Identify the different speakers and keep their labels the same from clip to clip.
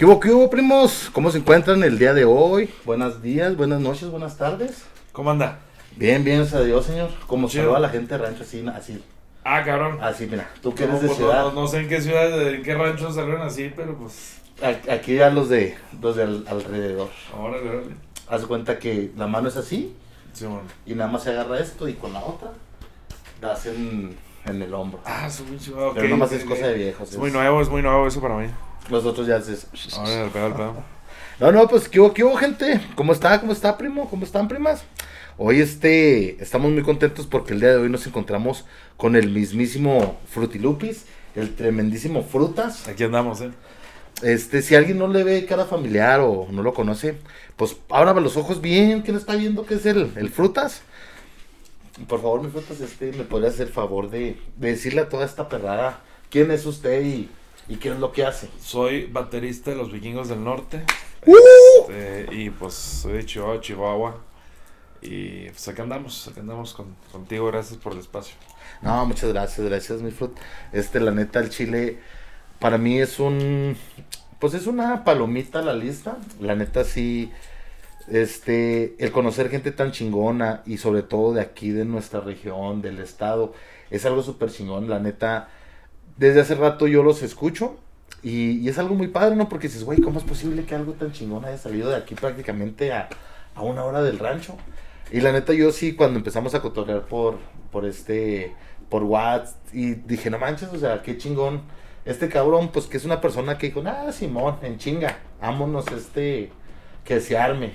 Speaker 1: ¿Qué hubo, qué hubo, primos? ¿Cómo se encuentran el día de hoy? Buenos días, buenas noches, buenas tardes.
Speaker 2: ¿Cómo anda?
Speaker 1: Bien, bien, gracias a Dios, señor. Como
Speaker 2: Chido.
Speaker 1: saluda a la gente de rancho, así, así.
Speaker 2: Ah, cabrón.
Speaker 1: Así, mira, tú que
Speaker 2: No,
Speaker 1: eres de
Speaker 2: pues,
Speaker 1: ciudad.
Speaker 2: No, no sé en qué ciudad, en qué rancho salieron así, pero pues.
Speaker 1: Aquí ya los de, los de al- alrededor.
Speaker 2: Órale, órale.
Speaker 1: Haz cuenta que la mano es así
Speaker 2: Sí, bueno.
Speaker 1: y nada más se agarra esto y con la otra das en, en el hombro.
Speaker 2: Ah, es muy chido.
Speaker 1: Pero nada más es cosa de viejos.
Speaker 2: Es muy nuevo, es muy nuevo eso para mí.
Speaker 1: Los otros ya es...
Speaker 2: Ahora el pedo, el pedo.
Speaker 1: No, no, pues, ¿qué hubo, qué hubo, gente? ¿Cómo está? ¿Cómo está, primo? ¿Cómo están, primas? Hoy, este, estamos muy contentos porque el día de hoy nos encontramos con el mismísimo Frutilupis, el tremendísimo Frutas.
Speaker 2: Aquí andamos, ¿eh?
Speaker 1: Este, si alguien no le ve cara familiar o no lo conoce, pues ábrame los ojos bien, ¿quién está viendo qué es el, el Frutas? Por favor, mi Frutas, este, me podría hacer favor de, de decirle a toda esta perrada quién es usted y, y qué es lo que hace.
Speaker 2: Soy baterista de los vikingos del norte.
Speaker 1: ¡Uh!
Speaker 2: Este, y pues soy de Chihuahua, Chihuahua. Y pues acá andamos, acá andamos con, contigo. Gracias por el espacio.
Speaker 1: No, muchas gracias, gracias, mi fruit. Este, la neta, el chile, para mí es un, pues es una palomita la lista. La neta, sí, este, el conocer gente tan chingona y sobre todo de aquí, de nuestra región, del estado, es algo súper chingón. La neta, desde hace rato yo los escucho y, y es algo muy padre, ¿no? Porque dices, güey, ¿cómo es posible que algo tan chingón haya salido de aquí prácticamente a, a una hora del rancho? Y la neta, yo sí, cuando empezamos a cotorrear por, por este, por WhatsApp, y dije, no manches, o sea, qué chingón. Este cabrón, pues que es una persona que dijo, ah, Simón, en chinga, vámonos, este, que se arme.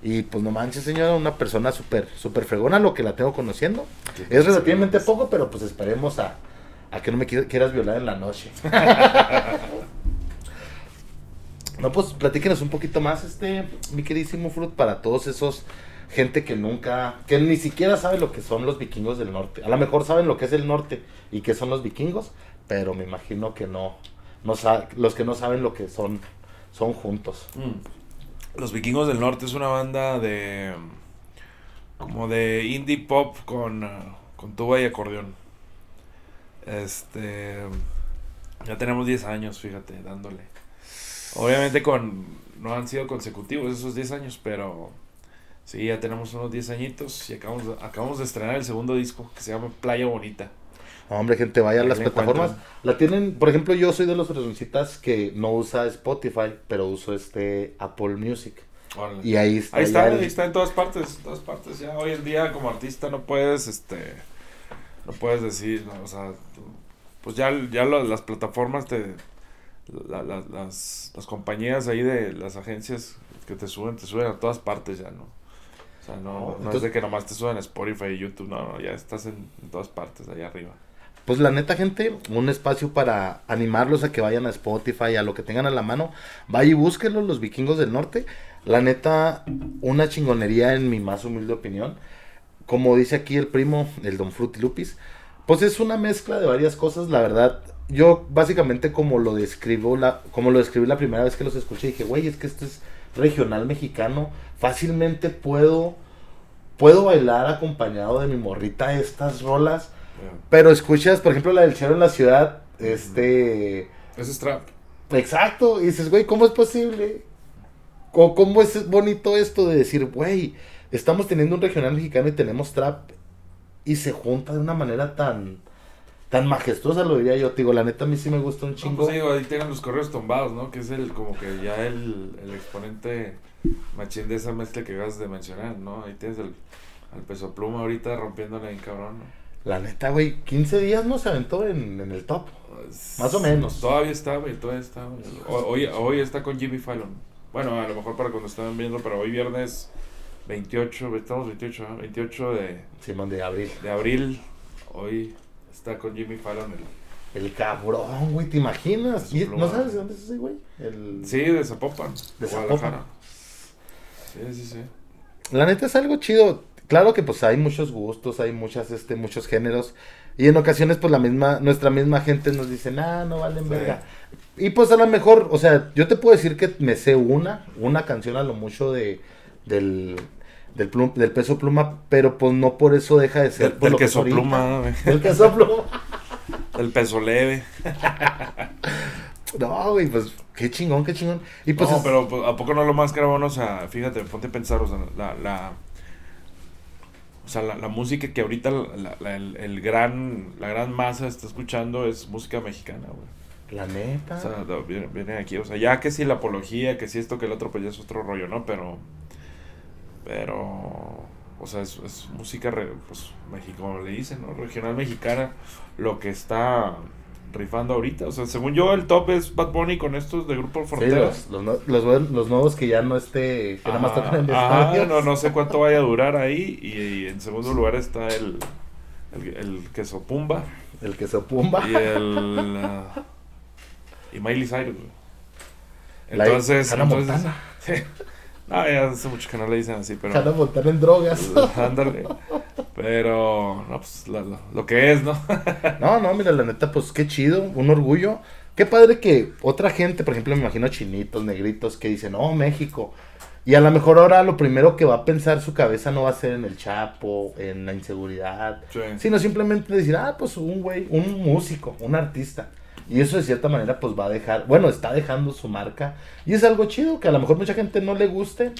Speaker 1: Y pues no manches, señora, una persona súper, súper fregona, lo que la tengo conociendo. Es relativamente poco, pero pues esperemos a, a que no me qui- quieras violar en la noche. no, pues platíquenos un poquito más, este, mi queridísimo Fruit, para todos esos gente que nunca, que ni siquiera sabe lo que son los vikingos del norte. A lo mejor saben lo que es el norte y qué son los vikingos, pero me imagino que no, no los que no saben lo que son, son juntos.
Speaker 2: Mm. Los Vikingos del Norte es una banda de. como de indie pop con, con tuba y acordeón. Este. Ya tenemos 10 años, fíjate, dándole. Obviamente con. no han sido consecutivos esos 10 años, pero. Sí, ya tenemos unos 10 añitos y acabamos, de- acabamos de estrenar el segundo disco que se llama Playa Bonita.
Speaker 1: Hombre, gente, vaya a las
Speaker 2: la
Speaker 1: plataformas.
Speaker 2: encuentran.
Speaker 1: La tienen, por ejemplo, yo soy de los fresoncitas que no usa Spotify, pero uso este Apple Music.
Speaker 2: Órale.
Speaker 1: Y ahí está.
Speaker 2: Ahí está,
Speaker 1: el-
Speaker 2: ahí está en todas partes, en todas partes. Ya hoy en día como artista no puedes, este, no puedes decir, no, o sea, tú- pues ya, ya lo- las plataformas te, la- la- las, las compañías ahí de las agencias que te suben, te suben a todas partes ya, ¿no? O sea, no, no, es de que nomás te suben a Spotify y YouTube, no, no, ya estás en, en todas partes, allá arriba.
Speaker 1: Pues la neta, gente, un espacio para animarlos a que vayan a Spotify, a lo que tengan a la mano. Vaya y búsquenlo, los vikingos del norte. La neta, una chingonería en mi más humilde opinión. Como dice aquí el primo, el Don Fruity Lupis, pues es una mezcla de varias cosas, la verdad. Yo básicamente como lo describo, la, como lo describí la primera vez que los escuché, dije, güey, es que esto es regional mexicano. Fácilmente puedo, puedo bailar acompañado de mi morrita estas rolas. Pero escuchas, por ejemplo, la del Chero en la ciudad, este...
Speaker 2: Ese es trap.
Speaker 1: Exacto, y dices, güey, ¿cómo es posible? ¿Cómo, cómo es bonito esto de decir, güey, estamos teniendo un regional mexicano y tenemos trap y se junta de una manera tan tan majestuosa, lo diría yo, te digo, la neta a mí sí me gusta un
Speaker 2: No,
Speaker 1: chingo.
Speaker 2: pues digo, ahí tienen los correos tumbados, ¿no? Que es el, como que ya el, el exponente machín de esa mezcla que acabas de mencionar, ¿no? Ahí tienes el, al peso pluma ahorita rompiéndole en cabrón, ¿no?
Speaker 1: La neta, güey, 15 días no se aventó en, en el top. Más o menos.
Speaker 2: Todavía está, güey, todavía está. Hoy, hoy está con Jimmy Fallon. Bueno, a lo mejor para cuando estaban viendo, pero hoy viernes 28, estamos 28, ¿no? 28 de,
Speaker 1: Simón de Abril.
Speaker 2: de abril, hoy está con Jimmy Fallon. El,
Speaker 1: El cabrón, güey, ¿te imaginas?
Speaker 2: Su
Speaker 1: ¿Y-
Speaker 2: pluma.
Speaker 1: ¿No sabes de dónde es ese, güey? El...
Speaker 2: sí, de Zapopan,
Speaker 1: De
Speaker 2: Guadalajara. Sí, sí, sí.
Speaker 1: La neta es algo chido. Claro que pues hay muchos gustos, hay muchas, este, muchos géneros. Y en ocasiones pues la misma, nuestra misma gente nos dice, nah, no valen
Speaker 2: Sí.
Speaker 1: verga. Y pues a lo mejor, o sea, yo te puedo decir que me sé una, una canción a lo mucho de, del, del, plum- del peso pluma, pero pues no por eso deja de ser
Speaker 2: Del,
Speaker 1: por
Speaker 2: del
Speaker 1: que
Speaker 2: queso pluma, güey.
Speaker 1: Del queso pluma.
Speaker 2: Del peso leve.
Speaker 1: No, güey, pues qué chingón, qué chingón. Y pues
Speaker 2: no,
Speaker 1: es-
Speaker 2: pero pues, ¿a poco no lo más cabrón? O sea, fíjate, ponte a pensar, o sea, la... la o sea, la, la música que ahorita la, la- el, el gran, la gran masa está escuchando es música mexicana, güey.
Speaker 1: la neta.
Speaker 2: O sea, viene- vienen aquí, o sea, ya que si la apología, que si esto, que el otro, pues ya es otro rollo, ¿no? Pero, pero, o sea, es, es música, re- pues, como le dicen, ¿no? Regional mexicana, lo que está rifando ahorita. O sea, según yo, el top es Bad Bunny con estos de Grupo
Speaker 1: Sí,
Speaker 2: Fronteras.
Speaker 1: los, los, nuevos que ya no esté, que nada más
Speaker 2: Ajá,
Speaker 1: tocan en estadios.
Speaker 2: no, no sé cuánto vaya a durar ahí. Y, y en segundo lugar está el, el, el queso Pumba
Speaker 1: El que se opumba.
Speaker 2: y el... ah, y Miley Cyrus, güey.
Speaker 1: La-
Speaker 2: Entonces, entonces. no, ya hace mucho que no le dicen así, pero
Speaker 1: en drogas.
Speaker 2: ándale. Pero, no, pues lo, lo- lo que es, ¿no?
Speaker 1: No, no, mira, la neta, pues qué chido, un orgullo. Qué padre que otra gente, por ejemplo, me imagino chinitos, negritos, que dicen, oh, México. Y a lo mejor ahora lo primero que va a pensar su cabeza no va a ser en el Chapo, en la inseguridad,
Speaker 2: Sí.
Speaker 1: sino simplemente decir, ah, pues un güey, un músico, un artista. Y eso de cierta manera pues va a dejar, bueno, está dejando su marca. Y es algo chido que a lo mejor mucha gente no le guste,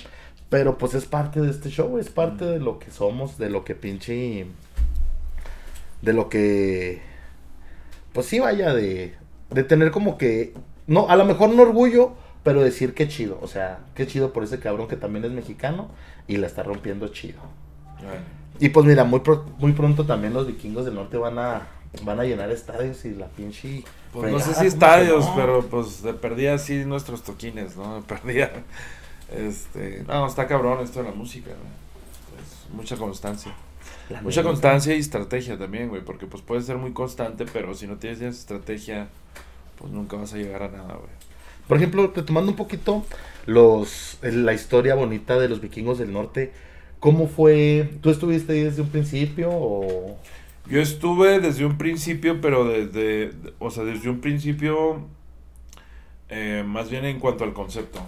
Speaker 1: pero pues es parte de este show, es parte de lo que somos, de lo que pinche... De lo que... Pues sí, vaya, de, de tener como que... No, a lo mejor no orgullo, pero decir qué chido. O sea, qué chido por ese cabrón que también es mexicano y la está rompiendo chido. Y pues mira, muy, pro- muy pronto también los vikingos del norte van a, van a llenar estadios y la pinche...
Speaker 2: Pues no sé si
Speaker 1: ¿cómo
Speaker 2: estadios,
Speaker 1: no?
Speaker 2: pero pues de perdía así nuestros toquines, ¿no? De perdía. Este, no, está cabrón esto de la música, ¿no? Es mucha constancia.
Speaker 1: La
Speaker 2: Mucha constancia y estrategia también, güey, porque pues puedes ser muy constante, pero si no tienes estrategia, pues nunca vas a llegar a nada, güey.
Speaker 1: Por ejemplo, retomando un poquito los, la historia bonita de los vikingos del norte, ¿cómo fue? ¿Tú estuviste ahí desde un principio o...?
Speaker 2: Yo estuve desde un principio, pero desde, o sea, desde un principio, eh, más bien en cuanto al concepto,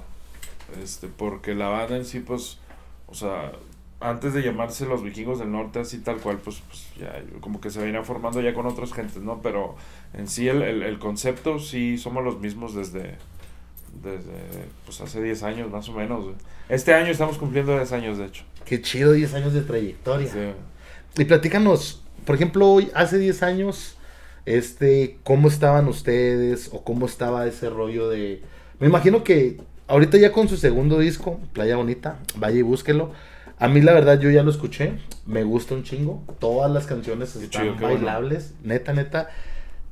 Speaker 2: este, porque la banda en sí, pues, o sea, antes de llamarse los vikingos del norte, así tal cual, pues, pues ya, como que se venía formando ya con otras gentes, ¿no? Pero en sí el, el, el concepto, sí, somos los mismos desde, desde, pues, hace 10 años más o menos, güey. Este año estamos cumpliendo 10 años, de hecho.
Speaker 1: Qué chido, 10 años de trayectoria.
Speaker 2: Sí.
Speaker 1: Y platícanos, por ejemplo, hoy, hace 10 años, este, ¿cómo estaban ustedes? ¿O cómo estaba ese rollo de... Me imagino que ahorita ya con su segundo disco, Playa Bonita, vaya y búsquelo. A mí la verdad yo ya lo escuché, me gusta un chingo. Todas las canciones están
Speaker 2: chido, qué bueno.
Speaker 1: bailables, neta, neta.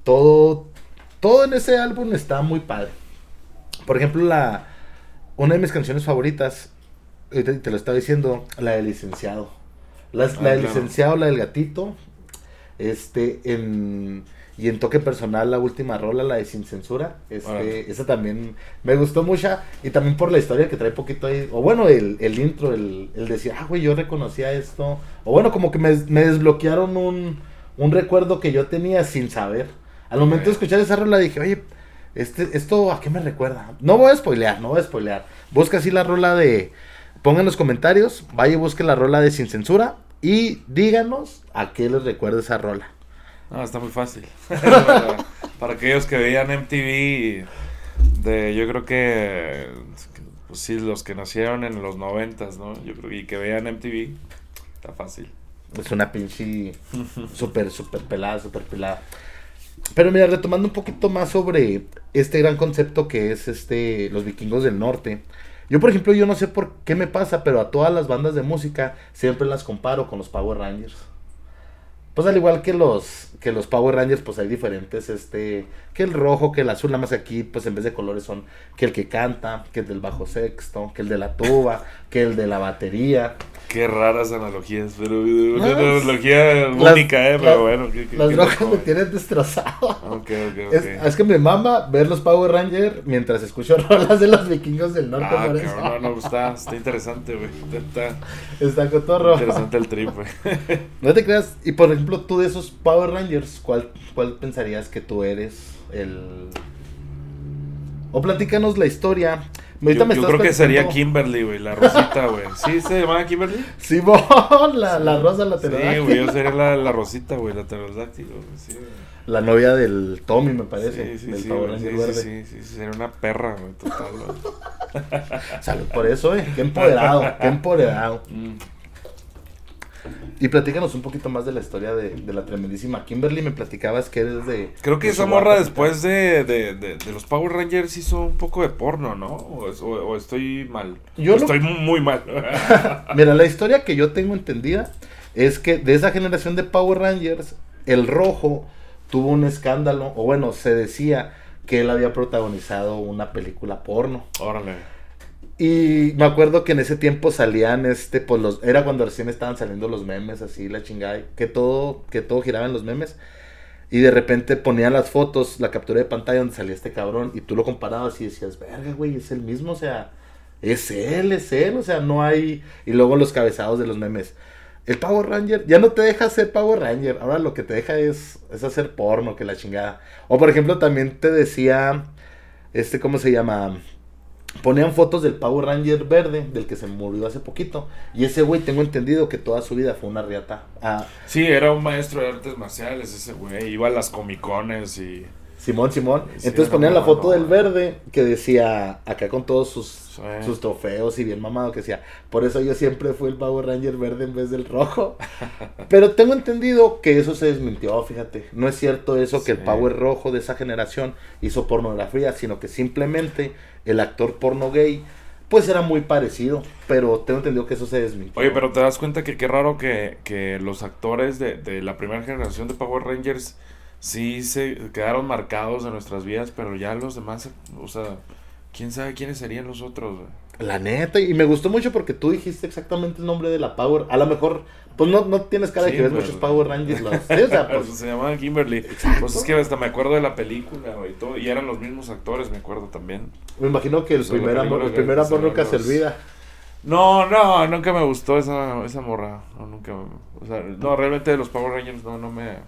Speaker 1: Todo, todo en ese álbum está muy padre. Por ejemplo, la, una de mis canciones favoritas, te lo estaba diciendo, la del licenciado. La,
Speaker 2: Ah,
Speaker 1: la del
Speaker 2: claro.
Speaker 1: licenciado, la del gatito. Este, en, y en toque personal, la última rola, la de Sin Censura. Este, esa también me gustó mucho. Y también por la historia que trae poquito ahí. O bueno, el, el intro, el, el decir, ah, güey, yo reconocía esto. O bueno, como que me, me desbloquearon un, un recuerdo que yo tenía sin saber. Al momento de escuchar esa rola dije, oye, este, ¿esto a qué me recuerda? No voy a spoilear, no voy a spoilear. Busca así la rola de... Pongan en los comentarios, vaya y busque la rola de Sin Censura y díganos a qué les recuerda esa rola.
Speaker 2: No, está muy fácil. para, para aquellos que veían MTV, de, yo creo que, pues sí, los que nacieron en los noventas, ¿no? Yo creo y que veían MTV, está fácil.
Speaker 1: Es una pinche súper, súper pelada, súper pelada. Pero mira, retomando un poquito más sobre este gran concepto que es este los vikingos del norte. Yo, por ejemplo, yo no sé por qué me pasa, pero a todas las bandas de música siempre las comparo con los Power Rangers. Pues al igual que los que los Power Rangers, pues hay diferentes, este, que el rojo, que el azul, nada más aquí, pues en vez de colores son que el que canta, que el del bajo sexto, que el de la tuba, que el de la batería.
Speaker 2: Qué raras analogías, pero una
Speaker 1: No,
Speaker 2: analogía
Speaker 1: las-
Speaker 2: única, ¿eh? Pero bueno. qué- qué-
Speaker 1: Las
Speaker 2: qué
Speaker 1: rojas me tienen destrozado.
Speaker 2: Ok, ok, ok.
Speaker 1: Es, es que me mama ver los Power Rangers mientras escucho rolas de los vikingos del norte.
Speaker 2: Ah, cabrón, no, no, está, está interesante, güey. Está,
Speaker 1: Está
Speaker 2: está
Speaker 1: cotorro.
Speaker 2: interesante el trip, güey.
Speaker 1: No te creas. Y por ejemplo, tú de esos Power Rangers, ¿cuál, cuál pensarías que tú eres el. O platícanos la historia.
Speaker 2: Yo,
Speaker 1: me
Speaker 2: creo que sería Kimberly, güey, la rosita, güey. ¿Sí se llamaba Kimberly?
Speaker 1: Simón, la, la rosa la
Speaker 2: Sí, güey, yo sería la, la rosita, güey, la pterodáctilo, güey, sí, güey.
Speaker 1: La novia del Tommy, me parece.
Speaker 2: Sí, sí,
Speaker 1: del
Speaker 2: sí,
Speaker 1: Power
Speaker 2: güey, sí, sí,
Speaker 1: verde.
Speaker 2: sí, sí, sí, sería una perra, güey, total, güey.
Speaker 1: Salud por eso, eh. Qué empoderado, qué empoderado.
Speaker 2: Mm.
Speaker 1: Y platícanos un poquito más de la historia de, de la tremendísima Kimberly. Me platicabas que eres de.
Speaker 2: Creo que
Speaker 1: de
Speaker 2: esa morra después de, de, de, los Power Rangers hizo un poco de porno, ¿no? O, es- o- o estoy mal.
Speaker 1: Yo
Speaker 2: O estoy mu- muy mal.
Speaker 1: Mira, la historia que yo tengo entendida es que de esa generación de Power Rangers, el rojo tuvo un escándalo, o bueno, se decía que él había protagonizado una película porno.
Speaker 2: Órale.
Speaker 1: Y me acuerdo que en ese tiempo salían, este, pues los, era cuando recién estaban saliendo los memes, así, la chingada, que todo, que todo giraba en los memes. Y de repente ponían las fotos, la captura de pantalla donde salía este cabrón, y tú lo comparabas y decías, verga, güey, es el mismo, o sea, es él, es él, o sea, no hay. Y luego los cabezados de los memes. El Power Ranger ya no te deja ser Power Ranger, ahora lo que te deja es, es hacer porno, que la chingada. O por ejemplo, también te decía, este, ¿cómo se llama? Ponían fotos del Power Ranger verde, del que se murió hace poquito. Y ese güey, tengo entendido que toda su vida fue una riata. Ah,
Speaker 2: Sí, era un maestro de artes marciales ese güey. Iba a las comicones y...
Speaker 1: Simón, Simón.
Speaker 2: Sí,
Speaker 1: Entonces ponían la foto
Speaker 2: no,
Speaker 1: del verde que decía, acá con todos sus,
Speaker 2: Sí.
Speaker 1: sus trofeos y bien mamado, que decía, por eso yo siempre fui el Power Ranger verde en vez del rojo. Pero tengo entendido que eso se desmintió, fíjate. No es cierto eso que el. Power rojo de esa generación hizo pornografía, sino que simplemente el actor porno gay, pues era muy parecido. Pero tengo entendido que eso se desmintió.
Speaker 2: Oye, pero te das cuenta que qué raro que, que los actores de, de la primera generación de Power Rangers sí se quedaron marcados en nuestras vidas, pero ya los demás, o sea, quién sabe quiénes serían los otros, güey.
Speaker 1: La neta, y me gustó mucho porque tú dijiste exactamente el nombre de la Power. A lo mejor, pues no, no tienes cara de
Speaker 2: Sí,
Speaker 1: que ves
Speaker 2: pero-
Speaker 1: muchos Power Rangers. los- sí, o sea, pues,
Speaker 2: se llamaba Kimberly. Pues es que hasta me acuerdo de la película, güey, y todo, y eran los mismos actores, me acuerdo también.
Speaker 1: me imagino que el
Speaker 2: Pues,
Speaker 1: primer amor, el primer amor
Speaker 2: se
Speaker 1: nunca se
Speaker 2: los-
Speaker 1: olvida.
Speaker 2: No, no, nunca me gustó esa, esa morra. No, nunca. me- O sea, no, realmente los Power Rangers no, no me.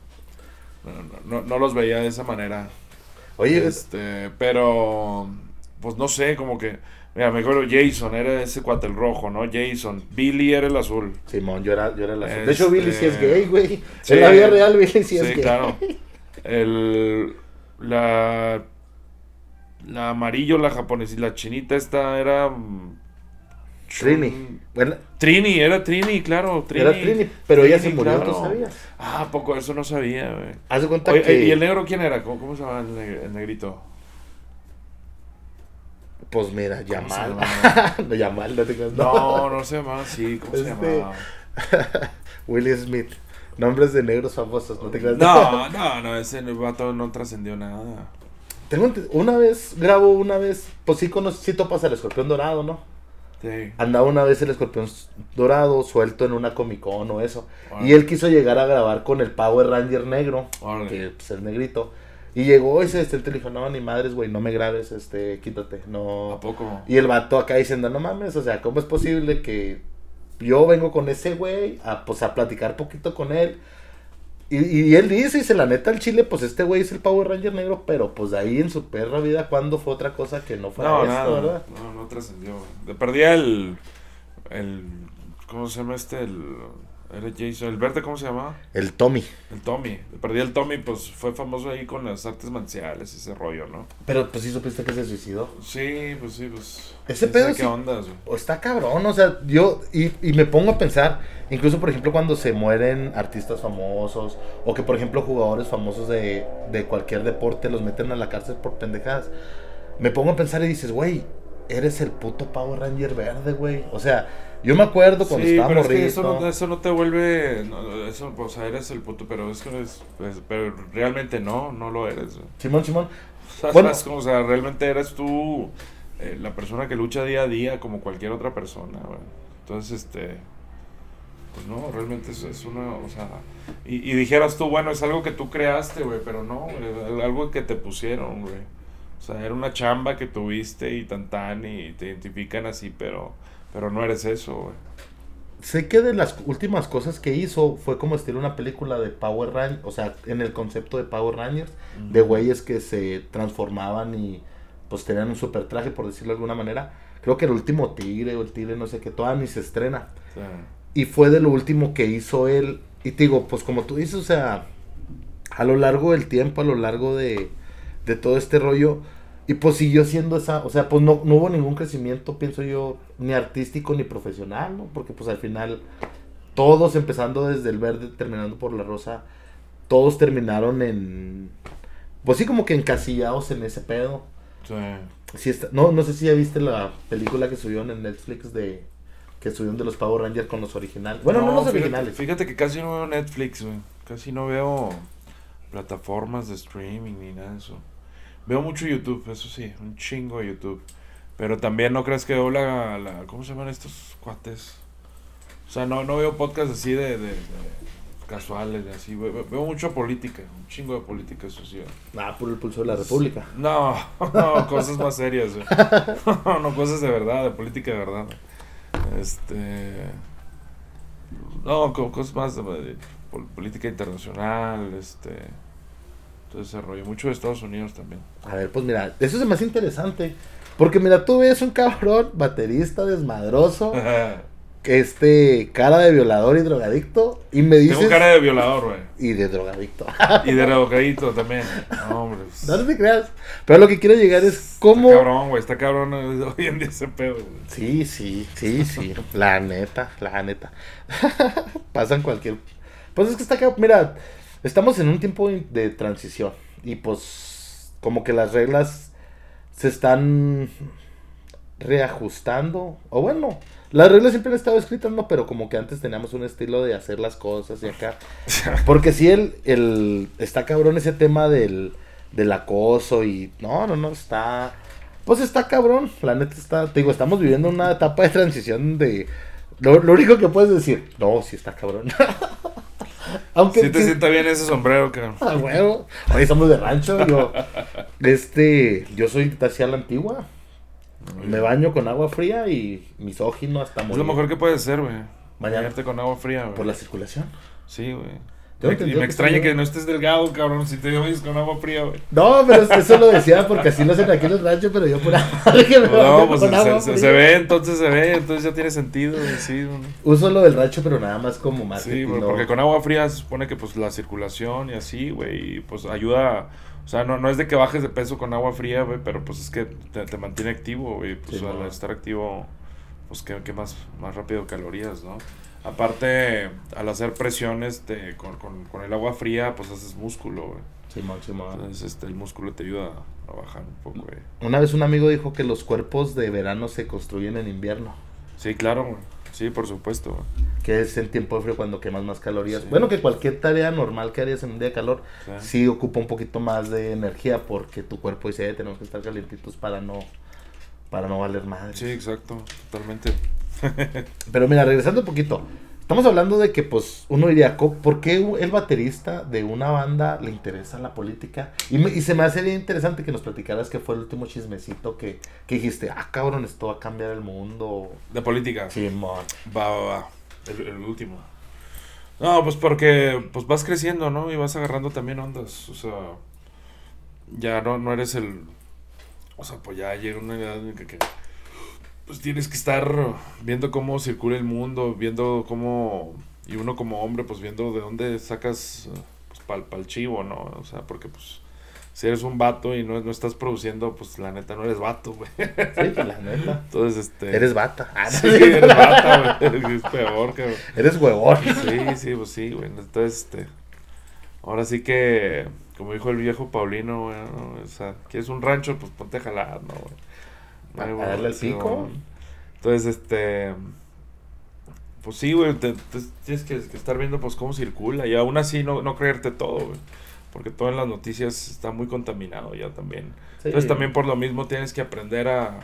Speaker 2: No, no, los veía de esa manera.
Speaker 1: Oye,
Speaker 2: Este, pero. Pues no sé, como que. Mira, me acuerdo Jason, era ese cuate el rojo, ¿no? Jason. Billy era el azul.
Speaker 1: Simón, yo era, yo era la De hecho,
Speaker 2: Este-
Speaker 1: Billy sí es gay, güey.
Speaker 2: Sí.
Speaker 1: en la vida real, Billy sí,
Speaker 2: Sí,
Speaker 1: es gay.
Speaker 2: claro. El. La. La amarillo, la japonesa y la chinita esta era.
Speaker 1: Trini. Bueno,
Speaker 2: Trini, era Trini, claro. Trini.
Speaker 1: era Trini, pero ella se murió,
Speaker 2: claro.
Speaker 1: ¿tú sabías?
Speaker 2: Ah, poco, eso no sabía, güey.
Speaker 1: Haz de cuenta
Speaker 2: Oye,
Speaker 1: que.
Speaker 2: ¿Y el negro quién era? ¿Cómo, cómo se llama el, neg- el negrito?
Speaker 1: Pues mira,
Speaker 2: ¿Cómo se
Speaker 1: Yamal.
Speaker 2: llamaba?
Speaker 1: no, Yamal, no te creas.
Speaker 2: No, no se llamaba así. ¿Cómo se
Speaker 1: Este-
Speaker 2: llamaba?
Speaker 1: Willie Smith. Nombres de negros famosos, no te creas.
Speaker 2: No, no, no, ese vato no trascendió nada.
Speaker 1: Tengo una vez, grabo una vez, pues sí, conocí, sí topas al escorpión dorado, ¿no?
Speaker 2: Sí.
Speaker 1: Andaba una vez el escorpión dorado suelto en una Comic Con o eso. Y él quiso llegar a grabar con el Power Ranger negro, que pues es negrito. Y llegó y se este, le dijo, no, ni madres, güey, no me grabes, este, quítate, no.
Speaker 2: ¿A poco?
Speaker 1: Y el vato acá diciendo, no mames, o sea, ¿cómo es posible que yo vengo con ese güey a, pues, a platicar poquito con él? Y, y él dice, dice, la neta, el chile, pues este güey es el Power Ranger negro, pero pues de ahí en su perra vida, ¿cuándo fue otra cosa que no fuera
Speaker 2: No,
Speaker 1: esto,
Speaker 2: nada.
Speaker 1: verdad?
Speaker 2: No, no trascendió. Perdía el. El. ¿Cómo se llama este? El. Era Jason. ¿El verde cómo se llamaba?
Speaker 1: El Tommy.
Speaker 2: El Tommy. Perdí el Tommy, pues fue famoso ahí con las artes marciales, ese rollo, ¿no?
Speaker 1: Pero pues sí supiste que se suicidó.
Speaker 2: Sí, pues sí, pues.
Speaker 1: Ese pedo sí-
Speaker 2: ¿Qué güey?
Speaker 1: O está cabrón, o sea, yo, y, y me pongo a pensar, incluso por ejemplo cuando se mueren artistas famosos, o que por ejemplo jugadores famosos de, de cualquier deporte los meten a la cárcel por pendejadas, me pongo a pensar y dices, güey, eres el puto Power Ranger verde, güey. O sea, yo me acuerdo cuando
Speaker 2: Sí,
Speaker 1: estaba
Speaker 2: pero es que
Speaker 1: morrito.
Speaker 2: eso no, eso no te vuelve. no, eso, o sea, eres el puto, pero es que es, pues, pero realmente no, no lo eres. güey.
Speaker 1: Simón, Simón.
Speaker 2: O sea,
Speaker 1: Bueno.
Speaker 2: como, o sea, realmente eres tú eh, la persona que lucha día a día como cualquier otra persona, güey. Entonces, este. Pues no, realmente es, es una. O sea. Y, y dijeras tú, bueno, es algo que tú creaste, güey, pero no, güey, algo que te pusieron, güey. O sea, era una chamba que tuviste y tan tan y te identifican así, pero. Pero no eres eso, güey.
Speaker 1: Sé que de las últimas cosas que hizo fue como estilo una película de Power Rangers, o sea, en el concepto de Power Rangers, de güeyes que se transformaban y pues tenían un super traje, por decirlo de alguna manera. Creo que el último Tigre o el Tigre, no sé qué, todavía ni se estrena. Y fue de lo último que hizo él. Y te digo, pues como tú dices, o sea, a lo largo del tiempo, a lo largo de, de todo este rollo, y pues siguió siendo esa, o sea, pues no, no hubo ningún crecimiento, pienso yo, ni artístico ni profesional, ¿no? Porque pues al final, todos empezando desde el verde, terminando por la rosa, todos terminaron en, pues sí, como que encasillados en ese pedo. Sí. está, no, no sé si ya viste la película que subieron en Netflix de, que subieron de los Power Rangers con los originales. Bueno, no, los originales.
Speaker 2: Fíjate que casi no veo Netflix, güey. Casi no veo plataformas de streaming ni nada de eso. Veo mucho YouTube, eso sí, un chingo de YouTube. Pero también no crees que veo la, la ¿cómo se llaman estos cuates? O sea, no, no veo podcasts así de, de, casuales, de así. Veo, mucho política, un chingo de política, eso sí.
Speaker 1: Ah, por el pulso de la República.
Speaker 2: No, no, cosas más serias, no, cosas de verdad, de política de verdad. Este. No, cosas más de política internacional, este todo ese rollo. Mucho de Estados Unidos también.
Speaker 1: A ver, pues mira, eso es más interesante. Porque mira, tú ves un cabrón, baterista, desmadroso, este, cara de violador y drogadicto, y me dices...
Speaker 2: Tengo cara de violador, güey.
Speaker 1: Y de drogadicto.
Speaker 2: y de drogadicto también. No, hombre.
Speaker 1: Pues. No te creas. Pero lo que quiero llegar es cómo...
Speaker 2: Está cabrón, güey, está cabrón hoy en día ese pedo.
Speaker 1: Sí, sí, sí, sí. la neta, la neta. Pasan cualquier... Pues es que está cabrón, mira... Estamos en un tiempo de transición y pues como que las reglas se están reajustando. O bueno, las reglas siempre han estado escritas, ¿no? Pero como que antes teníamos un estilo de hacer las cosas y acá. Porque si el, el, está cabrón ese tema del, del acoso y... No, no, no, está... Pues está cabrón, la neta está... Te digo, estamos viviendo una etapa de transición de... Lo, lo único que puedes decir, no, sí está cabrón.
Speaker 2: Aunque si te sienta bien ese sombrero, cabrón.
Speaker 1: Ah, huevo. Hoy somos de rancho. Yo, este, yo soy casi a la antigua. Me baño con agua fría y misógino hasta
Speaker 2: morir. Es lo mejor que puedes hacer, güey. Bañarte con agua fría, güey.
Speaker 1: Por la circulación.
Speaker 2: Sí, güey y me extraña que no estés delgado, cabrón, si te vayas con agua fría, güey.
Speaker 1: No, pero eso lo decía porque así lo hacen aquí en los ranchos, pero yo por
Speaker 2: que me No, pues se, se, ve, entonces se ve, entonces ya tiene sentido, sí.
Speaker 1: Uso lo del rancho, pero nada más como
Speaker 2: marketing. Sí, porque con agua fría se supone que pues la circulación y así, güey, pues ayuda... O sea, no, no es de que bajes de peso con agua fría, güey, pero pues es que te, te mantiene activo, güey. Pues al estar activo, pues que, más, más rápido calorías, ¿no? Aparte, al hacer presiones con, con, el agua fría, pues haces músculo, güey.
Speaker 1: Sí,
Speaker 2: Entonces, este, el músculo te ayuda a bajar un poco, güey.
Speaker 1: Una vez un amigo dijo que los cuerpos de verano se construyen en invierno.
Speaker 2: Sí, claro, güey. Sí, por supuesto, güey.
Speaker 1: Que es en tiempo de frío cuando quemas más calorías. Bueno, que cualquier tarea normal que harías en un día de calor, sí. ocupa un poquito más de energía porque tu cuerpo dice, tenemos que estar calientitos para no, para no valer madre.
Speaker 2: Sí, exacto, totalmente.
Speaker 1: Pero mira, regresando un poquito. Estamos hablando de que, pues, uno diría, ¿por qué el baterista de una banda le interesa la política? Y, y se me hace bien interesante que nos platicaras que fue el último chismecito que, que dijiste, ah, cabrón, esto va a cambiar el mundo.
Speaker 2: ¿De política?
Speaker 1: Sí, man.
Speaker 2: Va, va, va. El, el, último. No, pues porque pues vas creciendo, ¿no? Y vas agarrando también ondas. O sea, ya no, no eres el... O sea, pues ya llega una edad en que pues tienes que estar viendo cómo circula el mundo, viendo cómo, y uno como hombre, pues viendo de dónde sacas pues, pal, pal chivo, ¿no? O sea, porque pues si eres un vato y no, no estás produciendo, pues la neta no eres vato, güey. Sí,
Speaker 1: pues, la neta.
Speaker 2: Entonces, este...
Speaker 1: Eres bata.
Speaker 2: Ah, sí, eres bata, güey. Es peor, cabrón.
Speaker 1: Eres huevón.
Speaker 2: Sí, sí, pues sí, güey. Entonces, este... Ahora sí que, como dijo el viejo Paulino, güey, o sea, quieres un rancho, pues ponte a jalar, ¿no, güey?
Speaker 1: Para darle el pico.
Speaker 2: Entonces, este. Pues sí, güey, tienes que, estar viendo pues cómo circula y aún así no, no creerte todo, güey. Porque todo en las noticias está muy contaminado ya también. Entonces también por lo mismo tienes que aprender a,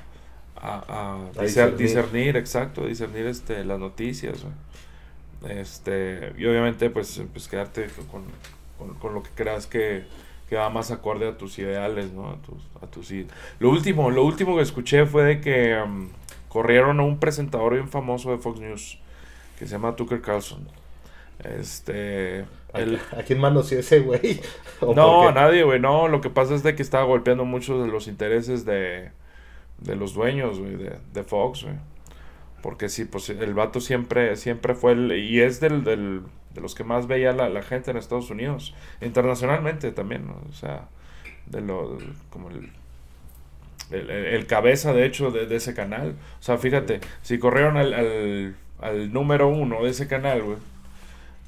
Speaker 2: a, a, discernir. exacto, discernir este, las noticias, güey. Este, y obviamente pues, pues quedarte con, con, con lo que creas que, que va más acorde a tus ideales, ¿no? A tus, a tus Lo último, lo último que escuché fue de que um, corrieron a un presentador bien famoso de Fox News que se llama Tucker Carlson. Este.
Speaker 1: El... ¿A quién manoseó ese güey?
Speaker 2: No, a nadie, güey. No, lo que pasa es de que estaba golpeando muchos de los intereses de, de los dueños, güey, de, de Fox, güey. Porque sí, pues el vato siempre, siempre fue el. Y es del, del de los que más veía la, la, gente en Estados Unidos. Internacionalmente también, ¿no? O sea, de lo. como el. El, el cabeza, de hecho, de, de, ese canal. O sea, fíjate, si corrieron al, al, al número uno de ese canal, güey.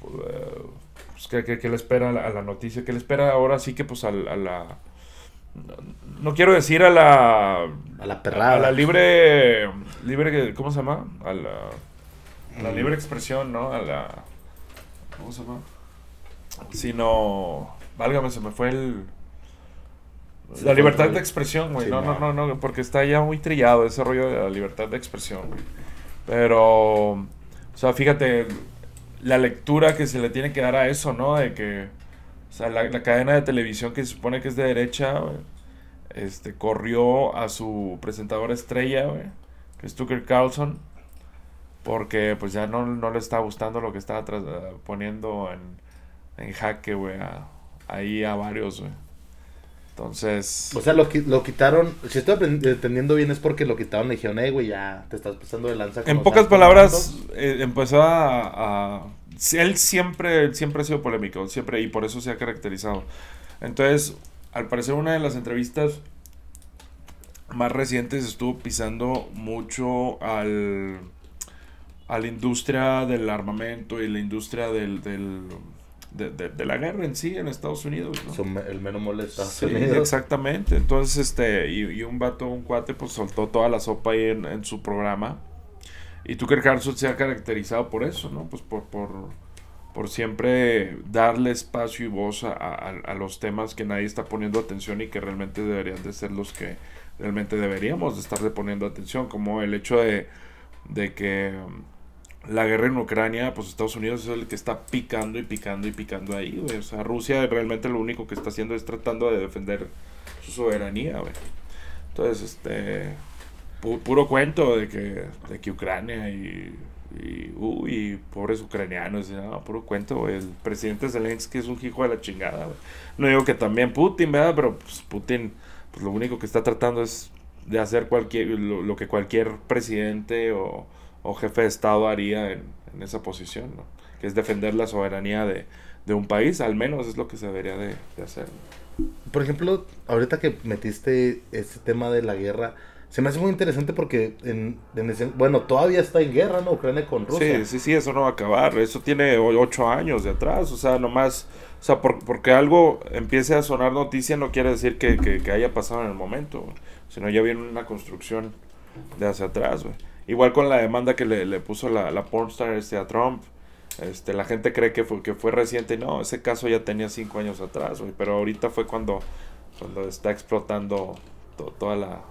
Speaker 2: Pues, ¿qué, qué, le espera a la, noticia? ¿Qué le espera ahora sí que pues a, a la... No quiero decir a la...
Speaker 1: A la perrada.
Speaker 2: A la libre... libre ¿Cómo se llama? A la... A la libre expresión, ¿no? A la... ¿Cómo se llama? Sino... Válgame, se me fue el... La libertad de expresión, güey. Sí, no, no, no, no, porque está ya muy trillado ese rollo de la libertad de expresión, güey. Pero, o sea, fíjate, la lectura que se le tiene que dar a eso, ¿no? De que, o sea, la, la cadena de televisión que se supone que es de derecha, güey, este, corrió a su presentadora estrella, güey, que es Tucker Carlson, porque pues ya no, no le está gustando lo que estaba tras, poniendo en, en jaque, güey, ahí a varios, güey. Entonces.
Speaker 1: O sea, lo, lo quitaron. Si estoy entendiendo bien, es porque lo quitaron y dijeron, eh, güey, ya te estás pasando de lanza.
Speaker 2: En pocas palabras, eh, empezó a, a, Él siempre, siempre ha sido polémico, siempre, y por eso se ha caracterizado. Entonces, al parecer, una de las entrevistas más recientes estuvo pisando mucho al. A la industria del armamento y la industria del, del de, de, de, la guerra en sí en Estados Unidos. ¿no?
Speaker 1: El menos molesta.
Speaker 2: Sí, exactamente. Entonces, este, y, y, un vato, un cuate, pues soltó toda la sopa ahí en, en su programa. Y Tucker Carlson se ha caracterizado por eso, ¿no? Pues por, por, por siempre darle espacio y voz a, a, a, los temas que nadie está poniendo atención y que realmente deberían de ser los que realmente deberíamos de estarle poniendo atención, como el hecho de, de que la guerra en Ucrania, pues Estados Unidos es el que está picando y picando y picando ahí, güey. O sea, Rusia realmente lo único que está haciendo es tratando de defender su soberanía, güey. Entonces, este. Pu puro cuento de que, de que Ucrania y. Y, uy, pobres ucranianos, no, puro cuento, güey. El presidente Zelensky es un hijo de la chingada, güey. No digo que también Putin, ¿verdad? Pero pues, Putin, pues lo único que está tratando es de hacer cualquier, lo, lo que cualquier presidente o o jefe de Estado haría en, en esa posición, ¿no? que es defender la soberanía de, de, un país, al menos es lo que se debería de, de hacer.
Speaker 1: Por ejemplo, ahorita que metiste este tema de la guerra, se me hace muy interesante porque, en, en ese, bueno, todavía está en guerra, ¿no? Ucrania con Rusia.
Speaker 2: Sí, sí, sí, eso no va a acabar. Eso tiene ocho años de atrás. O sea, nomás, o sea, por, porque algo empiece a sonar noticia no quiere decir que, que, que haya pasado en el momento, sino ya viene una construcción de hacia atrás, güey. Igual con la demanda que le, le puso la, la pornstar este, a Trump. Este, la gente cree que fue, que fue reciente. No, ese caso ya tenía cinco años atrás, güey. Pero ahorita fue cuando, cuando está explotando to, toda la...